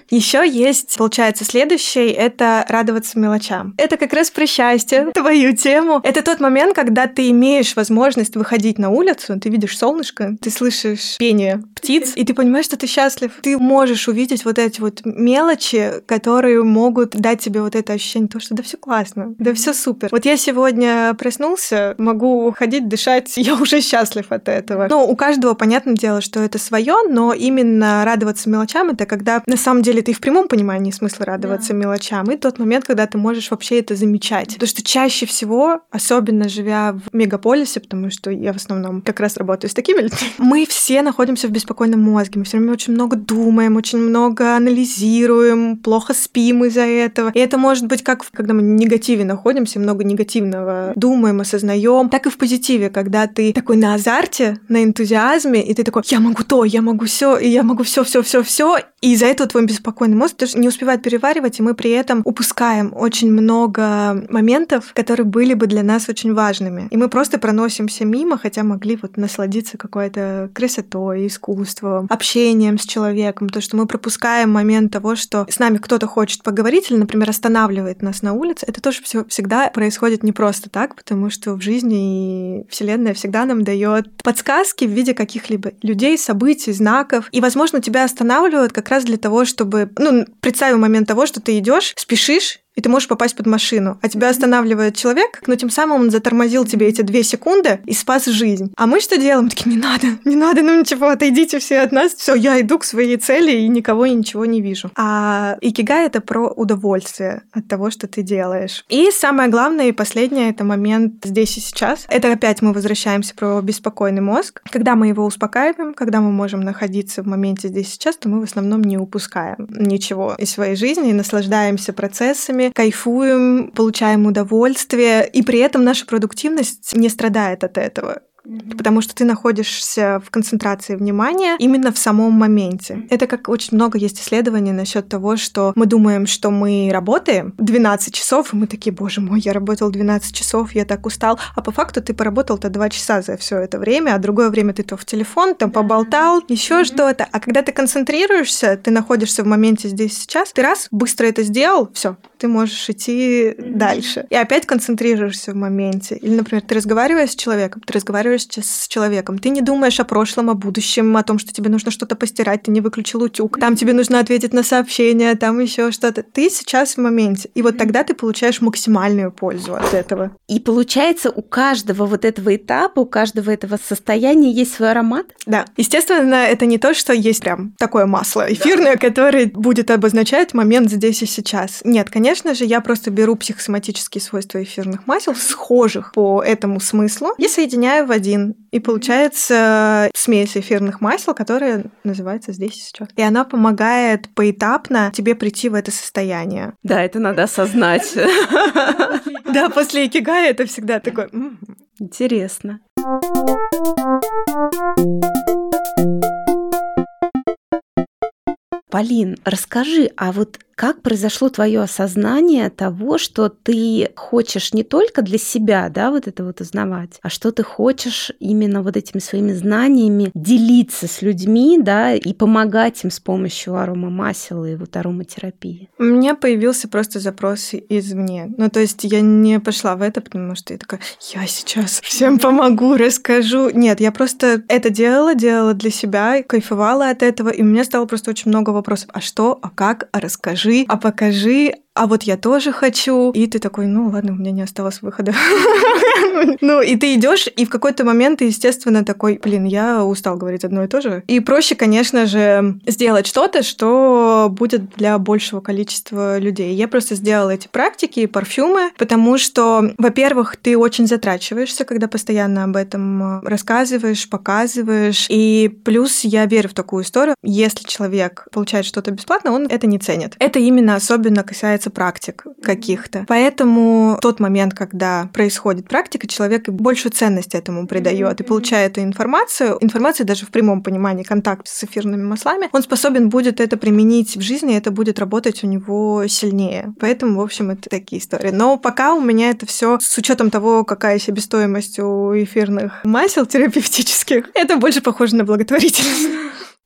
Еще есть, получается, следующий — это радоваться мелочам. Это как раз про счастье, твою тему. Это тот момент, когда ты имеешь возможность выходить на улицу, ты видишь солнышко, ты слышишь пение птиц, и ты понимаешь, что ты счастлив. Ты можешь увидеть вот эти вот мелочи, которые могут дать тебе вот это ощущение, то, что да все классно, да все супер. Вот я сегодня проснулся, могу ходить, дышать, я уже счастлив от этого. Но у каждого, понятное дело, что это свое, но именно радоваться мелочам — это когда на самом деле ты в прямом понимании смысла радоваться да. мелочам, и тот момент, когда ты можешь вообще это замечать. Потому что чаще всего, особенно живя в мегаполисе, потому что я в основном как раз работаю с такими людьми, мы все находимся в беспокойном мозге, мы все время очень много думаем, очень много анализируем, плохо спим из-за этого. И это может быть как когда мы в негативе находимся, много негативного думаем, осознаем, так и в позитиве, когда ты такой на азарте, на энтузиазме, и ты такой, я могу то, я могу все, и я могу все, все, все, все, и из-за этого твой беспокойный спокойный мозг даже не успевает переваривать, и мы при этом упускаем очень много моментов, которые были бы для нас очень важными. И мы просто проносимся мимо, хотя могли вот насладиться какой-то красотой, искусством, общением с человеком, то, что мы пропускаем момент того, что с нами кто-то хочет поговорить или, например, останавливает нас на улице, это тоже всегда происходит не просто так, потому что в жизни и Вселенная всегда нам дает подсказки в виде каких-либо людей, событий, знаков. И, возможно, тебя останавливают как раз для того, чтобы, ну, представим момент того, что ты идешь, спешишь, и ты можешь попасть под машину. А тебя останавливает человек, но тем самым он затормозил тебе эти две секунды и спас жизнь. А мы что делаем? Мы такие, не надо, не надо, ну ничего, отойдите все от нас. Все, я иду к своей цели и никого и ничего не вижу. А икигай — это про удовольствие от того, что ты делаешь. И самое главное и последнее — это момент здесь и сейчас. Это опять мы возвращаемся про беспокойный мозг. Когда мы его успокаиваем, когда мы можем находиться в моменте здесь и сейчас, то мы в основном не упускаем ничего из своей жизни и наслаждаемся процессами, кайфуем, получаем удовольствие, и при этом наша продуктивность не страдает от этого потому что ты находишься в концентрации внимания именно в самом моменте. Это как очень много есть исследований насчет того, что мы думаем, что мы работаем 12 часов, и мы такие, боже мой, я работал 12 часов, я так устал, а по факту ты поработал-то 2 часа за все это время, а другое время ты то в телефон, там поболтал, еще что-то. А когда ты концентрируешься, ты находишься в моменте здесь сейчас, ты раз быстро это сделал, все, ты можешь идти дальше. И опять концентрируешься в моменте. Или, например, ты разговариваешь с человеком, ты разговариваешь разговариваешь с человеком, ты не думаешь о прошлом, о будущем, о том, что тебе нужно что-то постирать, ты не выключил утюг, там тебе нужно ответить на сообщение, там еще что-то. Ты сейчас в моменте. И вот тогда ты получаешь максимальную пользу от этого. И получается, у каждого вот этого этапа, у каждого этого состояния есть свой аромат? Да. Естественно, это не то, что есть прям такое масло эфирное, да. которое будет обозначать момент здесь и сейчас. Нет, конечно же, я просто беру психосоматические свойства эфирных масел, схожих по этому смыслу, и соединяю в один один. И получается смесь эфирных масел, которая называется здесь и сейчас. И она помогает поэтапно тебе прийти в это состояние. Да, это надо осознать. Да, после икигая это всегда такой... Интересно. Полин, расскажи, а вот как произошло твое осознание того, что ты хочешь не только для себя, да, вот это вот узнавать, а что ты хочешь именно вот этими своими знаниями делиться с людьми, да, и помогать им с помощью аромамасел и вот ароматерапии? У меня появился просто запрос извне. Ну, то есть я не пошла в это, потому что я такая, я сейчас всем помогу, расскажу. Нет, я просто это делала, делала для себя, кайфовала от этого, и у меня стало просто очень много вопросов. А что, а как, а расскажи а покажи, а вот я тоже хочу. И ты такой, ну ладно, у меня не осталось выхода. Ну, и ты идешь, и в какой-то момент ты, естественно, такой, блин, я устал говорить одно и то же. И проще, конечно же, сделать что-то, что будет для большего количества людей. Я просто сделала эти практики и парфюмы, потому что, во-первых, ты очень затрачиваешься, когда постоянно об этом рассказываешь, показываешь. И плюс я верю в такую историю. Если человек получает что-то бесплатно, он это не ценит. Это именно особенно касается касается практик каких-то. Поэтому тот момент, когда происходит практика, человек большую ценность этому придает и получая эту информацию, информация даже в прямом понимании контакт с эфирными маслами, он способен будет это применить в жизни, и это будет работать у него сильнее. Поэтому, в общем, это такие истории. Но пока у меня это все с учетом того, какая себестоимость у эфирных масел терапевтических, это больше похоже на благотворительность.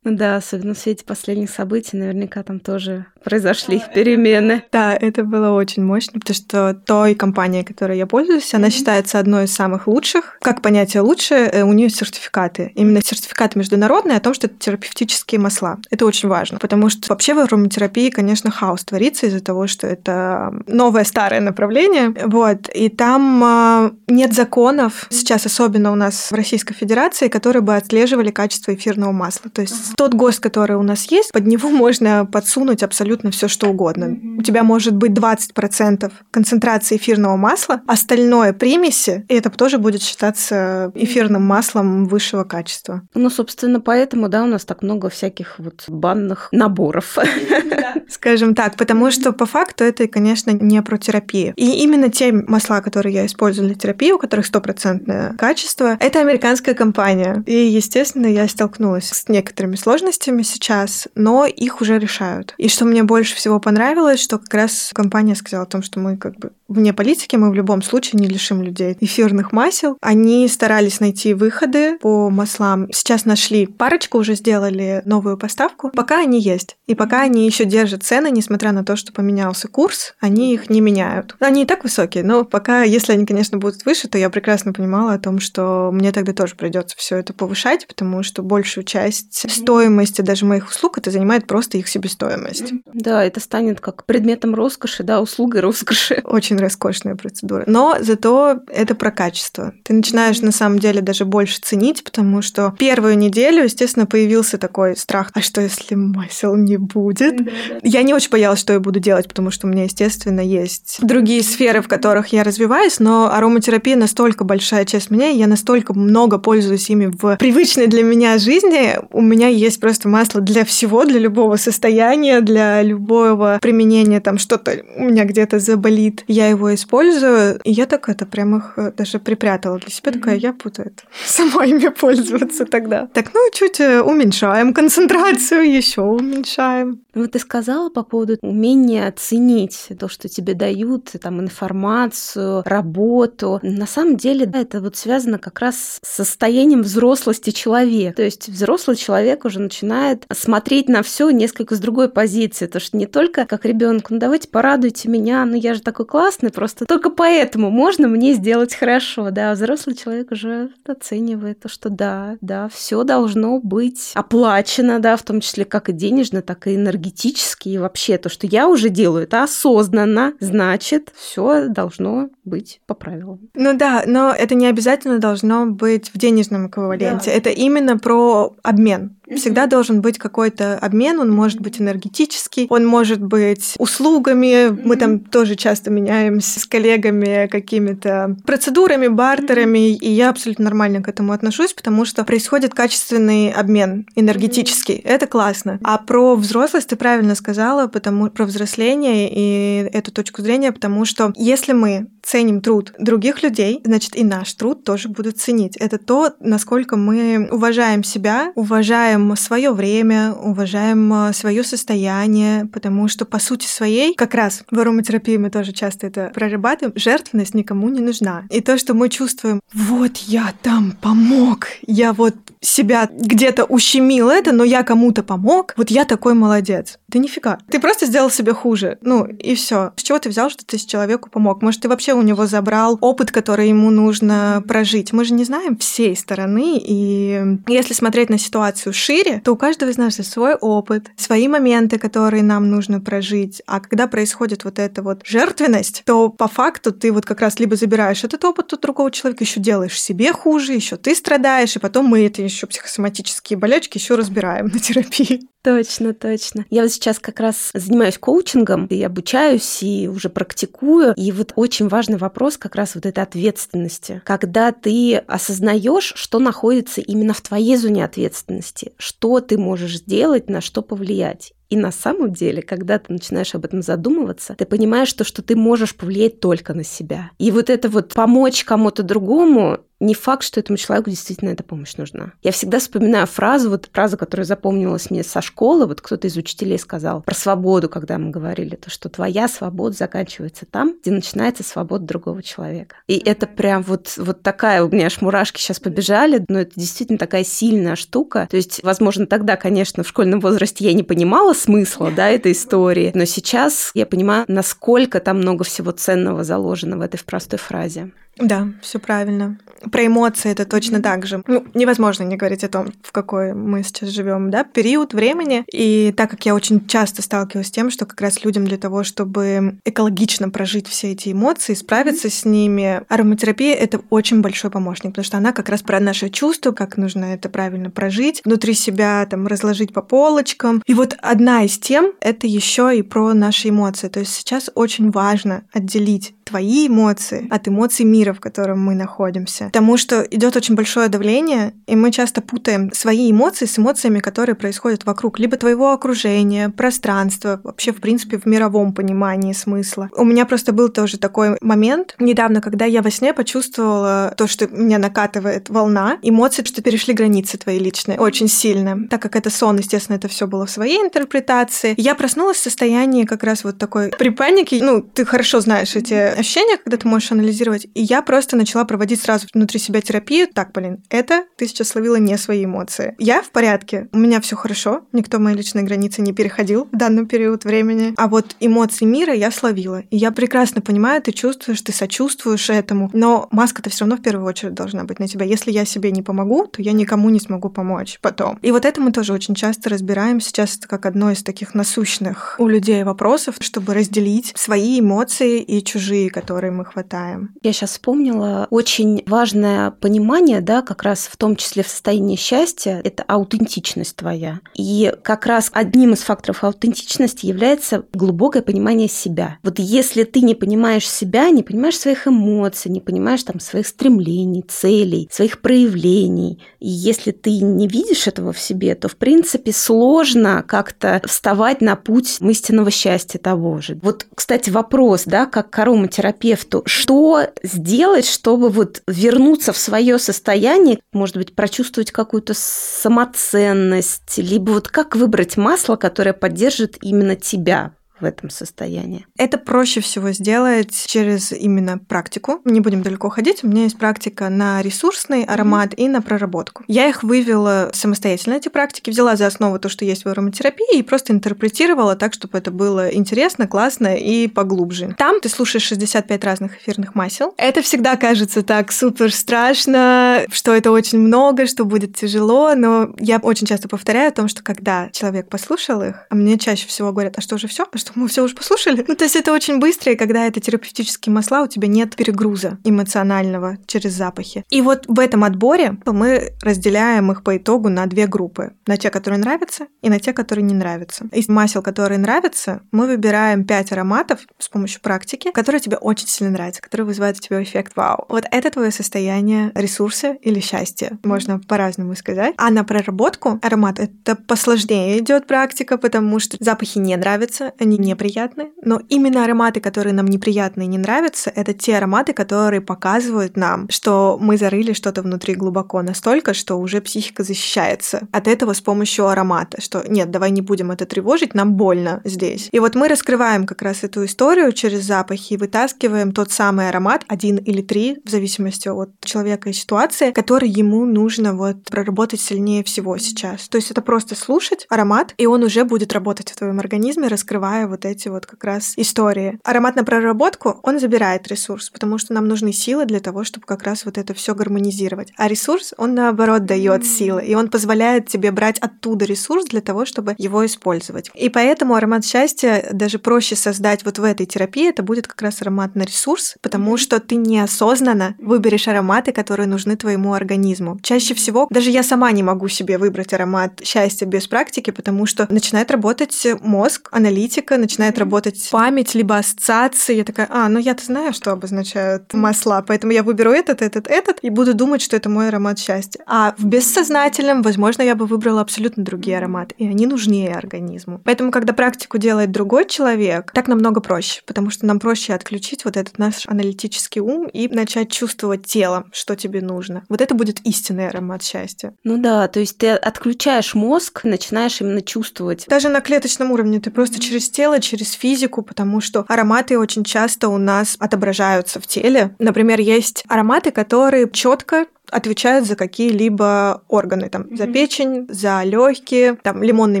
Да, особенно в свете последних событий, наверняка там тоже произошли перемены. Да, это было очень мощно, потому что той компанией, которой я пользуюсь, она считается одной из самых лучших. Как понятие лучше, э, у нее сертификаты. Именно сертификаты международные о том, что это терапевтические масла. Это очень важно, потому что вообще в ароматерапии, конечно, хаос творится из-за того, что это новое старое направление. Вот. И там а, нет законов, сейчас особенно у нас в Российской Федерации, которые бы отслеживали качество эфирного масла. То есть тот ГОСТ, который у нас есть, под него можно подсунуть абсолютно все, что угодно. Mm-hmm. У тебя может быть 20% концентрации эфирного масла, остальное примеси, и это тоже будет считаться эфирным маслом высшего качества. Ну, собственно, поэтому, да, у нас так много всяких вот банных наборов. Скажем так, потому что по факту это, конечно, не про терапию. И именно те масла, которые я использую для терапии, у которых стопроцентное качество, это американская компания. И, естественно, я столкнулась с некоторыми сложностями сейчас, но их уже решают. И что мне больше всего понравилось, что как раз компания сказала о том, что мы как бы вне политики, мы в любом случае не лишим людей эфирных масел. Они старались найти выходы по маслам. Сейчас нашли парочку, уже сделали новую поставку. Пока они есть. И пока они еще держат цены, несмотря на то, что поменялся курс, они их не меняют. Они и так высокие, но пока, если они, конечно, будут выше, то я прекрасно понимала о том, что мне тогда тоже придется все это повышать, потому что большую часть стоимости даже моих услуг это занимает просто их себестоимость. Да, это станет как предметом роскоши, да, услугой роскоши. Очень роскошная процедура. Но зато это про качество. Ты начинаешь на самом деле даже больше ценить, потому что первую неделю, естественно, появился такой страх, а что если масел не будет? Я не очень боялась, что я буду делать, потому что у меня, естественно, есть другие сферы, в которых я развиваюсь, но ароматерапия настолько большая часть меня, и я настолько много пользуюсь ими в привычной для меня жизни. У меня есть просто масло для всего, для любого состояния, для любого применения, там что-то у меня где-то заболит. Я его использую, и я так это прям их э, даже припрятала для себя. Такая, я буду это сама ими пользоваться тогда. Так, ну, чуть э, уменьшаем концентрацию, еще уменьшаем. Вот ты сказала по поводу умения оценить то, что тебе дают, там, информацию, работу. На самом деле, да, это вот связано как раз с состоянием взрослости человека. То есть взрослый человек уже начинает смотреть на все несколько с другой позиции. То, что не только как ребенку, ну давайте порадуйте меня, ну я же такой классный, просто только поэтому можно мне сделать хорошо. Да, а взрослый человек уже оценивает то, что да, да, все должно быть оплачено, да, в том числе как и денежно, так и энергетически и вообще то, что я уже делаю, это осознанно, значит, все должно быть по правилам. Ну да, но это не обязательно должно быть в денежном эквиваленте. Да. Это именно про обмен. Всегда должен быть какой-то обмен, он может быть энергетический, он может быть услугами. Мы там тоже часто меняемся с коллегами какими-то процедурами, бартерами, и я абсолютно нормально к этому отношусь, потому что происходит качественный обмен энергетический. Это классно. А про взрослость ты правильно сказала, потому про взросление и эту точку зрения, потому что если мы ценим ценим труд других людей, значит, и наш труд тоже будут ценить. Это то, насколько мы уважаем себя, уважаем свое время, уважаем э, свое состояние, потому что по сути своей, как раз в ароматерапии мы тоже часто это прорабатываем, жертвенность никому не нужна. И то, что мы чувствуем, вот я там помог, я вот себя где-то ущемил это, но я кому-то помог, вот я такой молодец. Да нифига. Ты просто сделал себе хуже. Ну, и все. С чего ты взял, что ты человеку помог? Может, ты вообще у него забрал опыт, который ему нужно прожить? Мы же не знаем всей стороны, и если смотреть на ситуацию шире, то у каждого из нас свой опыт, свои моменты, которые нам нужно прожить. А когда происходит вот эта вот жертвенность, то по факту ты вот как раз либо забираешь этот опыт у другого человека, еще делаешь себе хуже, еще ты страдаешь, и потом мы это еще психосоматические болячки еще разбираем на терапии. Точно, точно. Я вот сейчас как раз занимаюсь коучингом, и обучаюсь, и уже практикую. И вот очень важный вопрос как раз вот этой ответственности. Когда ты осознаешь, что находится именно в твоей зоне ответственности, что ты можешь сделать, на что повлиять. И на самом деле, когда ты начинаешь об этом задумываться, ты понимаешь, что, что ты можешь повлиять только на себя. И вот это вот помочь кому-то другому, не факт, что этому человеку действительно эта помощь нужна. Я всегда вспоминаю фразу, вот фраза, которая запомнилась мне со школы, вот кто-то из учителей сказал про свободу, когда мы говорили, то, что твоя свобода заканчивается там, где начинается свобода другого человека. И это прям вот, вот такая, у меня аж мурашки сейчас побежали, но это действительно такая сильная штука. То есть, возможно, тогда, конечно, в школьном возрасте я не понимала смысла, да, этой истории, но сейчас я понимаю, насколько там много всего ценного заложено в этой простой фразе. Да, все правильно. Про эмоции это точно так же. Ну, невозможно не говорить о том, в какой мы сейчас живем, да, период времени. И так как я очень часто сталкиваюсь с тем, что как раз людям для того, чтобы экологично прожить все эти эмоции, справиться mm-hmm. с ними, ароматерапия это очень большой помощник, потому что она как раз про наши чувства, как нужно это правильно прожить, внутри себя там разложить по полочкам. И вот одна из тем это еще и про наши эмоции. То есть сейчас очень важно отделить твои эмоции от эмоций мира, в котором мы находимся. Потому что идет очень большое давление, и мы часто путаем свои эмоции с эмоциями, которые происходят вокруг, либо твоего окружения, пространства, вообще, в принципе, в мировом понимании смысла. У меня просто был тоже такой момент недавно, когда я во сне почувствовала то, что меня накатывает волна, эмоции, что перешли границы твои личные очень сильно. Так как это сон, естественно, это все было в своей интерпретации. Я проснулась в состоянии как раз вот такой при панике. Ну, ты хорошо знаешь эти ощущения, когда ты можешь анализировать. И я просто начала проводить сразу внутри себя терапию. Так, блин, это ты сейчас словила не свои эмоции. Я в порядке, у меня все хорошо, никто мои личные границы не переходил в данный период времени. А вот эмоции мира я словила. И я прекрасно понимаю, ты чувствуешь, ты сочувствуешь этому. Но маска-то все равно в первую очередь должна быть на тебя. Если я себе не помогу, то я никому не смогу помочь потом. И вот это мы тоже очень часто разбираем. Сейчас это как одно из таких насущных у людей вопросов, чтобы разделить свои эмоции и чужие которые мы хватаем. Я сейчас вспомнила очень важное понимание, да, как раз в том числе в состоянии счастья, это аутентичность твоя. И как раз одним из факторов аутентичности является глубокое понимание себя. Вот если ты не понимаешь себя, не понимаешь своих эмоций, не понимаешь там своих стремлений, целей, своих проявлений, и если ты не видишь этого в себе, то в принципе сложно как-то вставать на путь истинного счастья того же. Вот, кстати, вопрос, да, как к терапевту, что сделать, чтобы вот вернуться в свое состояние, может быть, прочувствовать какую-то самоценность, либо вот как выбрать масло, которое поддержит именно тебя в этом состоянии? Это проще всего сделать через именно практику. Не будем далеко ходить. У меня есть практика на ресурсный аромат mm-hmm. и на проработку. Я их вывела самостоятельно, эти практики, взяла за основу то, что есть в ароматерапии, и просто интерпретировала так, чтобы это было интересно, классно и поглубже. Там ты слушаешь 65 разных эфирных масел. Это всегда кажется так супер страшно, что это очень много, что будет тяжело, но я очень часто повторяю о том, что когда человек послушал их, а мне чаще всего говорят, а что уже все? А что что мы все уже послушали. Ну, то есть это очень быстро, и когда это терапевтические масла, у тебя нет перегруза эмоционального через запахи. И вот в этом отборе мы разделяем их по итогу на две группы. На те, которые нравятся, и на те, которые не нравятся. Из масел, которые нравятся, мы выбираем пять ароматов с помощью практики, которые тебе очень сильно нравятся, которые вызывают у тебя эффект вау. Вот это твое состояние ресурса или счастья, можно по-разному сказать. А на проработку аромат это посложнее идет практика, потому что запахи не нравятся, они неприятны, но именно ароматы, которые нам неприятны и не нравятся, это те ароматы, которые показывают нам, что мы зарыли что-то внутри глубоко настолько, что уже психика защищается от этого с помощью аромата, что нет, давай не будем это тревожить, нам больно здесь. И вот мы раскрываем как раз эту историю через запахи и вытаскиваем тот самый аромат, один или три, в зависимости от человека и ситуации, который ему нужно вот проработать сильнее всего сейчас. То есть это просто слушать аромат, и он уже будет работать в твоем организме, раскрывая вот эти вот как раз истории. Аромат на проработку, он забирает ресурс, потому что нам нужны силы для того, чтобы как раз вот это все гармонизировать. А ресурс, он наоборот дает силы, и он позволяет тебе брать оттуда ресурс для того, чтобы его использовать. И поэтому аромат счастья даже проще создать вот в этой терапии, это будет как раз аромат на ресурс, потому что ты неосознанно выберешь ароматы, которые нужны твоему организму. Чаще всего даже я сама не могу себе выбрать аромат счастья без практики, потому что начинает работать мозг, аналитика, начинает работать память, либо ассоциации. Я такая, а, ну я-то знаю, что обозначают масла, поэтому я выберу этот, этот, этот и буду думать, что это мой аромат счастья. А в бессознательном, возможно, я бы выбрала абсолютно другие ароматы, и они нужнее организму. Поэтому, когда практику делает другой человек, так намного проще, потому что нам проще отключить вот этот наш аналитический ум и начать чувствовать телом, что тебе нужно. Вот это будет истинный аромат счастья. Ну да, то есть ты отключаешь мозг, начинаешь именно чувствовать. Даже на клеточном уровне ты просто через тело, через физику, потому что ароматы очень часто у нас отображаются в теле. Например, есть ароматы, которые четко отвечают за какие-либо органы, там, mm-hmm. за печень, за легкие, там, лимонный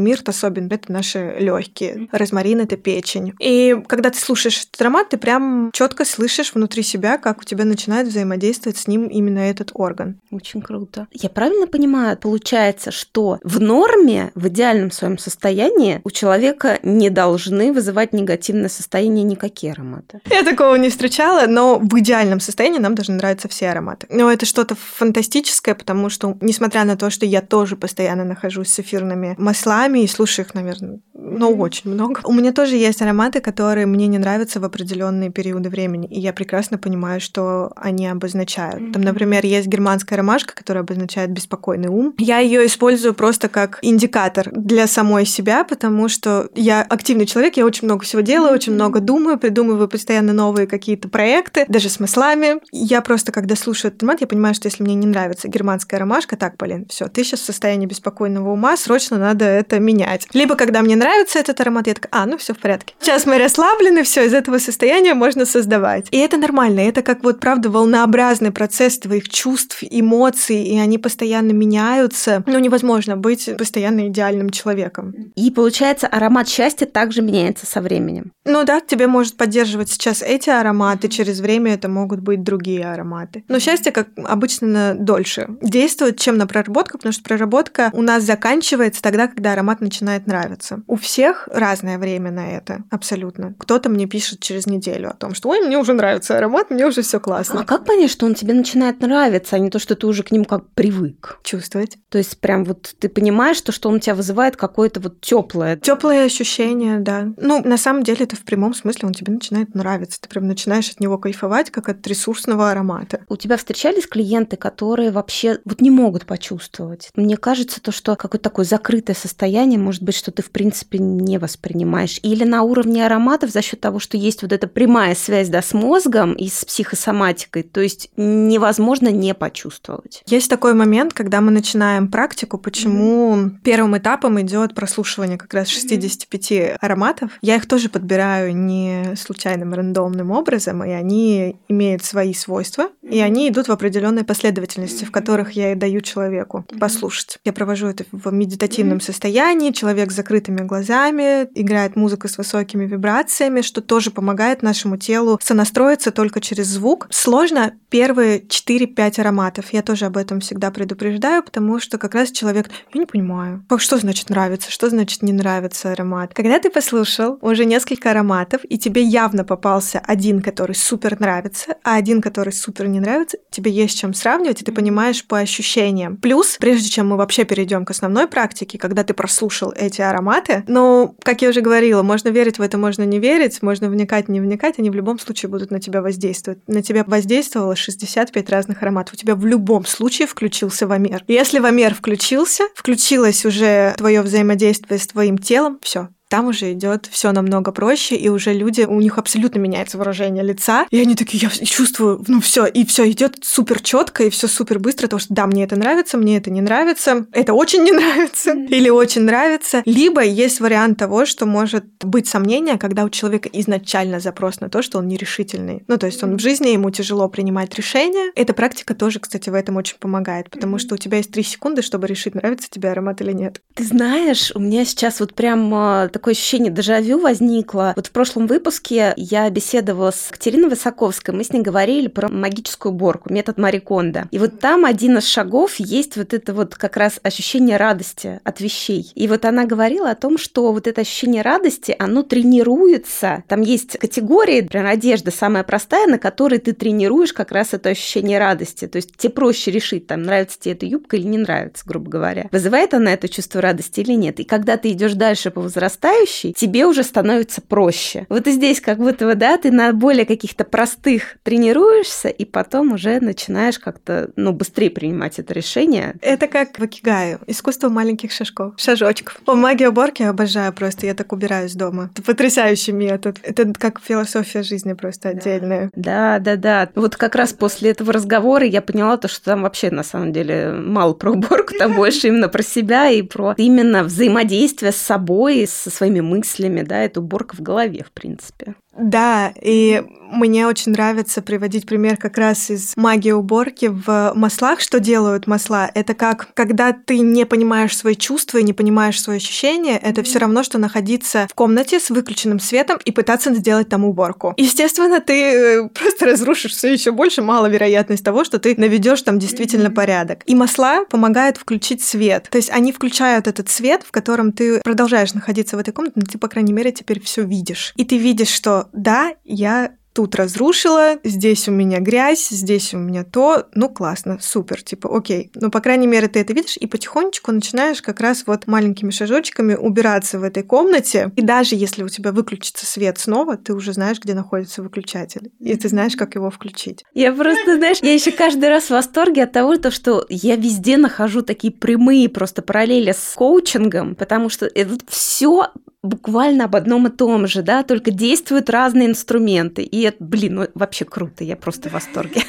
мирт особенно, это наши легкие, розмарин это печень. И когда ты слушаешь этот аромат, ты прям четко слышишь внутри себя, как у тебя начинает взаимодействовать с ним именно этот орган. Очень круто. Я правильно понимаю, получается, что в норме, в идеальном своем состоянии у человека не должны вызывать негативное состояние никакие ароматы? Я такого не встречала, но в идеальном состоянии нам должны нравиться все ароматы. Но это что-то фантастическое, потому что, несмотря на то, что я тоже постоянно нахожусь с эфирными маслами и слушаю их, наверное, ну, очень много. У меня тоже есть ароматы, которые мне не нравятся в определенные периоды времени, и я прекрасно понимаю, что они обозначают. Там, например, есть германская ромашка, которая обозначает беспокойный ум. Я ее использую просто как индикатор для самой себя, потому что я активный человек, я очень много всего делаю, очень много думаю, придумываю постоянно новые какие-то проекты, даже с маслами. Я просто, когда слушаю этот аромат, я понимаю, что если мне не нравится германская ромашка, так, Полин, все, ты сейчас в состоянии беспокойного ума, срочно надо это менять. Либо когда мне нравится этот аромат, я такая, а, ну все в порядке. Сейчас мы расслаблены, все, из этого состояния можно создавать. И это нормально, это как вот, правда, волнообразный процесс твоих чувств, эмоций, и они постоянно меняются. Ну, невозможно быть постоянно идеальным человеком. И получается, аромат счастья также меняется со временем. Ну да, тебе может поддерживать сейчас эти ароматы, через время это могут быть другие ароматы. Но счастье, как обычно, дольше действует, чем на проработку, потому что проработка у нас заканчивается тогда, когда аромат начинает нравиться. У всех разное время на это, абсолютно. Кто-то мне пишет через неделю о том, что ой, мне уже нравится аромат, мне уже все классно. А как понять, что он тебе начинает нравиться, а не то, что ты уже к нему как привык? Чувствовать. То есть прям вот ты понимаешь, что, что он тебя вызывает какое-то вот теплое. Теплое ощущение, да. Ну, на самом деле это в прямом смысле он тебе начинает нравиться. Ты прям начинаешь от него кайфовать, как от ресурсного аромата. У тебя встречались клиенты, которые вообще вот не могут почувствовать. Мне кажется, то, что какое-то такое закрытое состояние, может быть, что ты, в принципе, не воспринимаешь. Или на уровне ароматов за счет того, что есть вот эта прямая связь да, с мозгом и с психосоматикой, то есть невозможно не почувствовать. Есть такой момент, когда мы начинаем практику, почему mm-hmm. первым этапом идет прослушивание как раз 65 mm-hmm. ароматов. Я их тоже подбираю не случайным рандомным образом, и они имеют свои свойства, mm-hmm. и они идут в определенной последовательности последовательности, в которых я и даю человеку послушать. Я провожу это в медитативном состоянии, человек с закрытыми глазами, играет музыка с высокими вибрациями, что тоже помогает нашему телу сонастроиться только через звук. Сложно первые 4-5 ароматов. Я тоже об этом всегда предупреждаю, потому что как раз человек, я не понимаю, как что значит нравится, что значит не нравится аромат. Когда ты послушал уже несколько ароматов, и тебе явно попался один, который супер нравится, а один, который супер не нравится, тебе есть чем сравнивать, и ты понимаешь по ощущениям. Плюс, прежде чем мы вообще перейдем к основной практике, когда ты прослушал эти ароматы, ну, как я уже говорила, можно верить в это, можно не верить, можно вникать, не вникать, они в любом случае будут на тебя воздействовать. На тебя воздействовало 65 разных ароматов. У тебя в любом случае включился вамер. Если вамер включился, включилось уже твое взаимодействие с твоим телом, все, там уже идет все намного проще, и уже люди, у них абсолютно меняется выражение лица, и они такие, я чувствую, ну все, и все идет супер четко, и все супер быстро, потому что да, мне это нравится, мне это не нравится, это очень не нравится или очень нравится. Либо есть вариант того, что может быть сомнение, когда у человека изначально запрос на то, что он нерешительный. Ну, то есть он в жизни, ему тяжело принимать решения. Эта практика тоже, кстати, в этом очень помогает, потому что у тебя есть три секунды, чтобы решить, нравится тебе аромат или нет. Ты знаешь, у меня сейчас вот прям а, такое ощущение дежавю возникло. Вот в прошлом выпуске я беседовала с Катериной Высоковской, мы с ней говорили про магическую уборку, метод Мариконда. И вот там один из шагов есть вот это вот как раз ощущение радости от вещей. И вот она говорила о том, что вот это ощущение радости, оно тренируется. Там есть категории, например, одежда самая простая, на которой ты тренируешь как раз это ощущение радости. То есть тебе проще решить, там, нравится тебе эта юбка или не нравится, грубо говоря. Вызывает она это чувство радости или нет? И когда ты идешь дальше по возрастающей, тебе уже становится проще. Вот и здесь как будто бы, да, ты на более каких-то простых тренируешься, и потом уже начинаешь как-то, ну, быстрее принимать это решение. Это как в Акигаю. Искусство маленьких шажков. Шажочков. По магии уборки обожаю просто. Я так убираюсь дома. Это потрясающий метод. Это как философия жизни просто отдельная. Да, да, да. Вот как раз после этого разговора я поняла то, что там вообще на самом деле мало про уборку, там больше именно про себя и про именно взаимодействие с собой, со своими мыслями, да, это уборка в голове, в принципе. Да, и мне очень нравится приводить пример как раз из магии уборки в маслах. Что делают масла? Это как, когда ты не понимаешь свои чувства и не понимаешь свои ощущения, это все равно, что находиться в комнате с выключенным светом и пытаться сделать там уборку. Естественно, ты э, просто разрушишь все еще больше, мало вероятность того, что ты наведешь там действительно порядок. И масла помогают включить свет. То есть они включают этот свет, в котором ты продолжаешь находиться в этой комнате, но ты, по крайней мере, теперь все видишь. И ты видишь, что да, я тут разрушила, здесь у меня грязь, здесь у меня то, ну классно, супер, типа, окей. Ну, по крайней мере, ты это видишь, и потихонечку начинаешь как раз вот маленькими шажочками убираться в этой комнате. И даже если у тебя выключится свет снова, ты уже знаешь, где находится выключатель, и ты знаешь, как его включить. Я просто, знаешь, я еще каждый раз в восторге от того, что я везде нахожу такие прямые просто параллели с коучингом, потому что это все буквально об одном и том же, да, только действуют разные инструменты. И это, блин, ну вообще круто, я просто в восторге.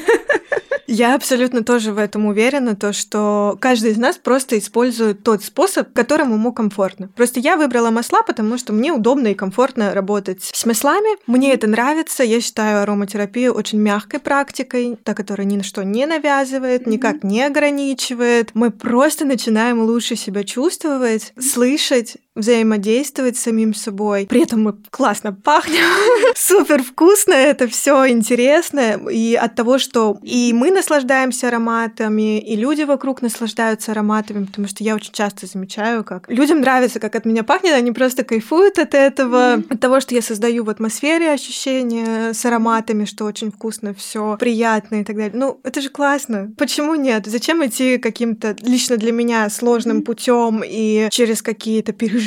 Я абсолютно тоже в этом уверена, то, что каждый из нас просто использует тот способ, которым ему комфортно. Просто я выбрала масла, потому что мне удобно и комфортно работать с маслами. Мне это нравится. Я считаю ароматерапию очень мягкой практикой, та, которая ни на что не навязывает, никак не ограничивает. Мы просто начинаем лучше себя чувствовать, слышать, взаимодействовать с самим собой. При этом мы классно пахнем, супер вкусно, это все интересно. И от того, что и мы наслаждаемся ароматами, и люди вокруг наслаждаются ароматами, потому что я очень часто замечаю, как людям нравится, как от меня пахнет, они просто кайфуют от этого, mm-hmm. от того, что я создаю в атмосфере ощущения с ароматами, что очень вкусно, все приятно и так далее. Ну, это же классно. Почему нет? Зачем идти каким-то лично для меня сложным mm-hmm. путем и через какие-то переживания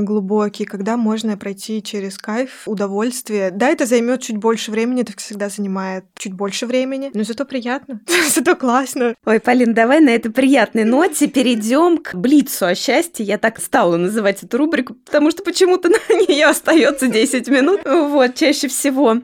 глубокие, когда можно пройти через кайф, удовольствие. Да, это займет чуть больше времени, это всегда занимает чуть больше времени, но зато приятно зато классно. Ой, Полин, давай на этой приятной ноте перейдем к Блицу о счастье. Я так стала называть эту рубрику, потому что почему-то на нее остается 10 минут. Вот, чаще всего.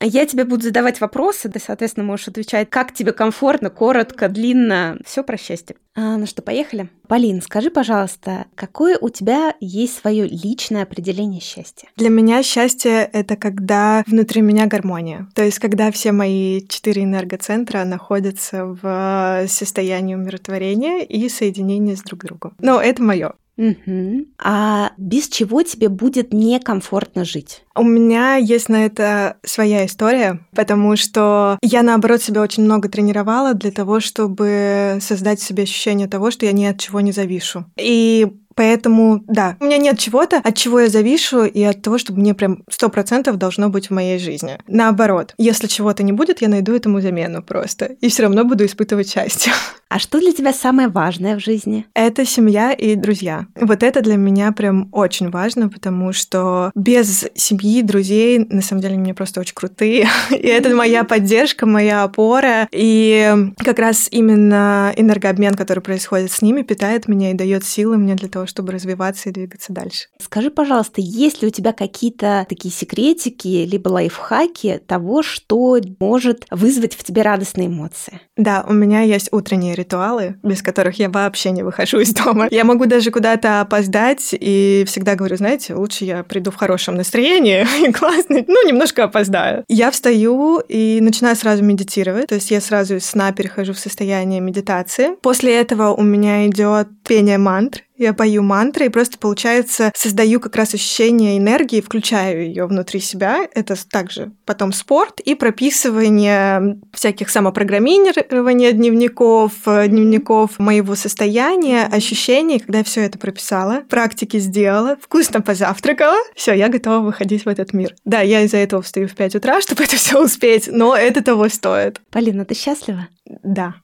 Я тебе буду задавать вопросы, ты, соответственно, можешь отвечать, как тебе комфортно, коротко, длинно. Все про счастье. А, ну что, поехали? Полин, скажи, пожалуйста, какое у тебя есть свое личное определение счастья? Для меня счастье — это когда внутри меня гармония. То есть, когда все мои четыре энергоцентра находятся в состоянии умиротворения и соединения с друг другом. Ну, это мое. Угу. А без чего тебе будет некомфортно жить? У меня есть на это своя история, потому что я, наоборот, себя очень много тренировала для того, чтобы создать себе ощущение того, что я ни от чего не завишу. И Поэтому, да, у меня нет чего-то, от чего я завишу, и от того, чтобы мне прям сто процентов должно быть в моей жизни. Наоборот, если чего-то не будет, я найду этому замену просто. И все равно буду испытывать счастье. А что для тебя самое важное в жизни? Это семья и друзья. Вот это для меня прям очень важно, потому что без семьи, друзей, на самом деле, мне просто очень крутые. И это моя поддержка, моя опора. И как раз именно энергообмен, который происходит с ними, питает меня и дает силы мне для того, чтобы развиваться и двигаться дальше. Скажи, пожалуйста, есть ли у тебя какие-то такие секретики, либо лайфхаки того, что может вызвать в тебе радостные эмоции? Да, у меня есть утренние ритуалы, без которых я вообще не выхожу из дома. Я могу даже куда-то опоздать и всегда говорю, знаете, лучше я приду в хорошем настроении и классно, ну, немножко опоздаю. Я встаю и начинаю сразу медитировать, то есть я сразу из сна перехожу в состояние медитации. После этого у меня идет пение мантр, я пою мантры и просто, получается, создаю как раз ощущение энергии, включаю ее внутри себя. Это также потом спорт и прописывание всяких самопрограммирования дневников, дневников моего состояния, ощущений, когда я все это прописала, практики сделала, вкусно позавтракала, все, я готова выходить в этот мир. Да, я из-за этого встаю в 5 утра, чтобы это все успеть, но это того стоит. Полина, ты счастлива? Да,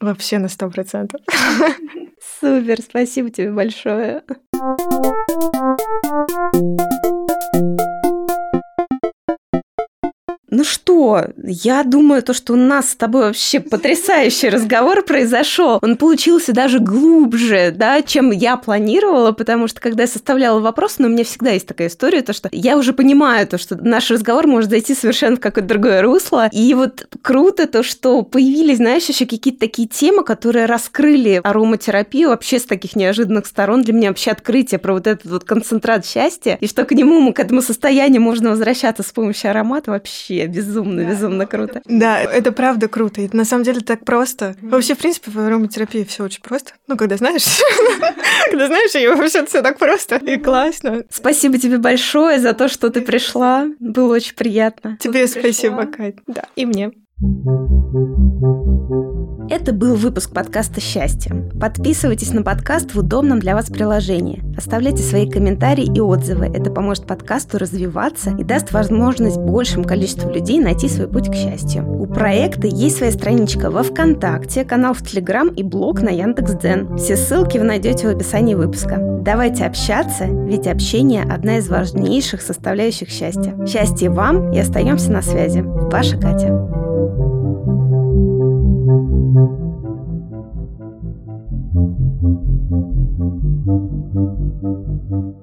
вообще на сто процентов. Супер, спасибо тебе большое. Ну что, я думаю, то, что у нас с тобой вообще потрясающий разговор произошел. Он получился даже глубже, да, чем я планировала, потому что когда я составляла вопрос, но ну, у меня всегда есть такая история, то, что я уже понимаю то, что наш разговор может зайти совершенно в какое-то другое русло. И вот круто то, что появились, знаешь, еще какие-то такие темы, которые раскрыли ароматерапию вообще с таких неожиданных сторон. Для меня вообще открытие про вот этот вот концентрат счастья, и что к нему, к этому состоянию можно возвращаться с помощью аромата вообще безумно, да. безумно круто. Да, это правда круто. И на самом деле так просто. Вообще, в принципе, в ароматерапии все очень просто. Ну, когда знаешь, когда знаешь ее, вообще все так просто и классно. Спасибо тебе большое за то, что ты пришла. Было очень приятно. Тебе спасибо, Кать. Да, и мне. Это был выпуск подкаста «Счастье». Подписывайтесь на подкаст в удобном для вас приложении. Оставляйте свои комментарии и отзывы. Это поможет подкасту развиваться и даст возможность большему количеству людей найти свой путь к счастью. У проекта есть своя страничка во ВКонтакте, канал в Телеграм и блог на Яндекс.Дзен. Все ссылки вы найдете в описании выпуска. Давайте общаться, ведь общение – одна из важнейших составляющих счастья. Счастья вам и остаемся на связи. Ваша Катя.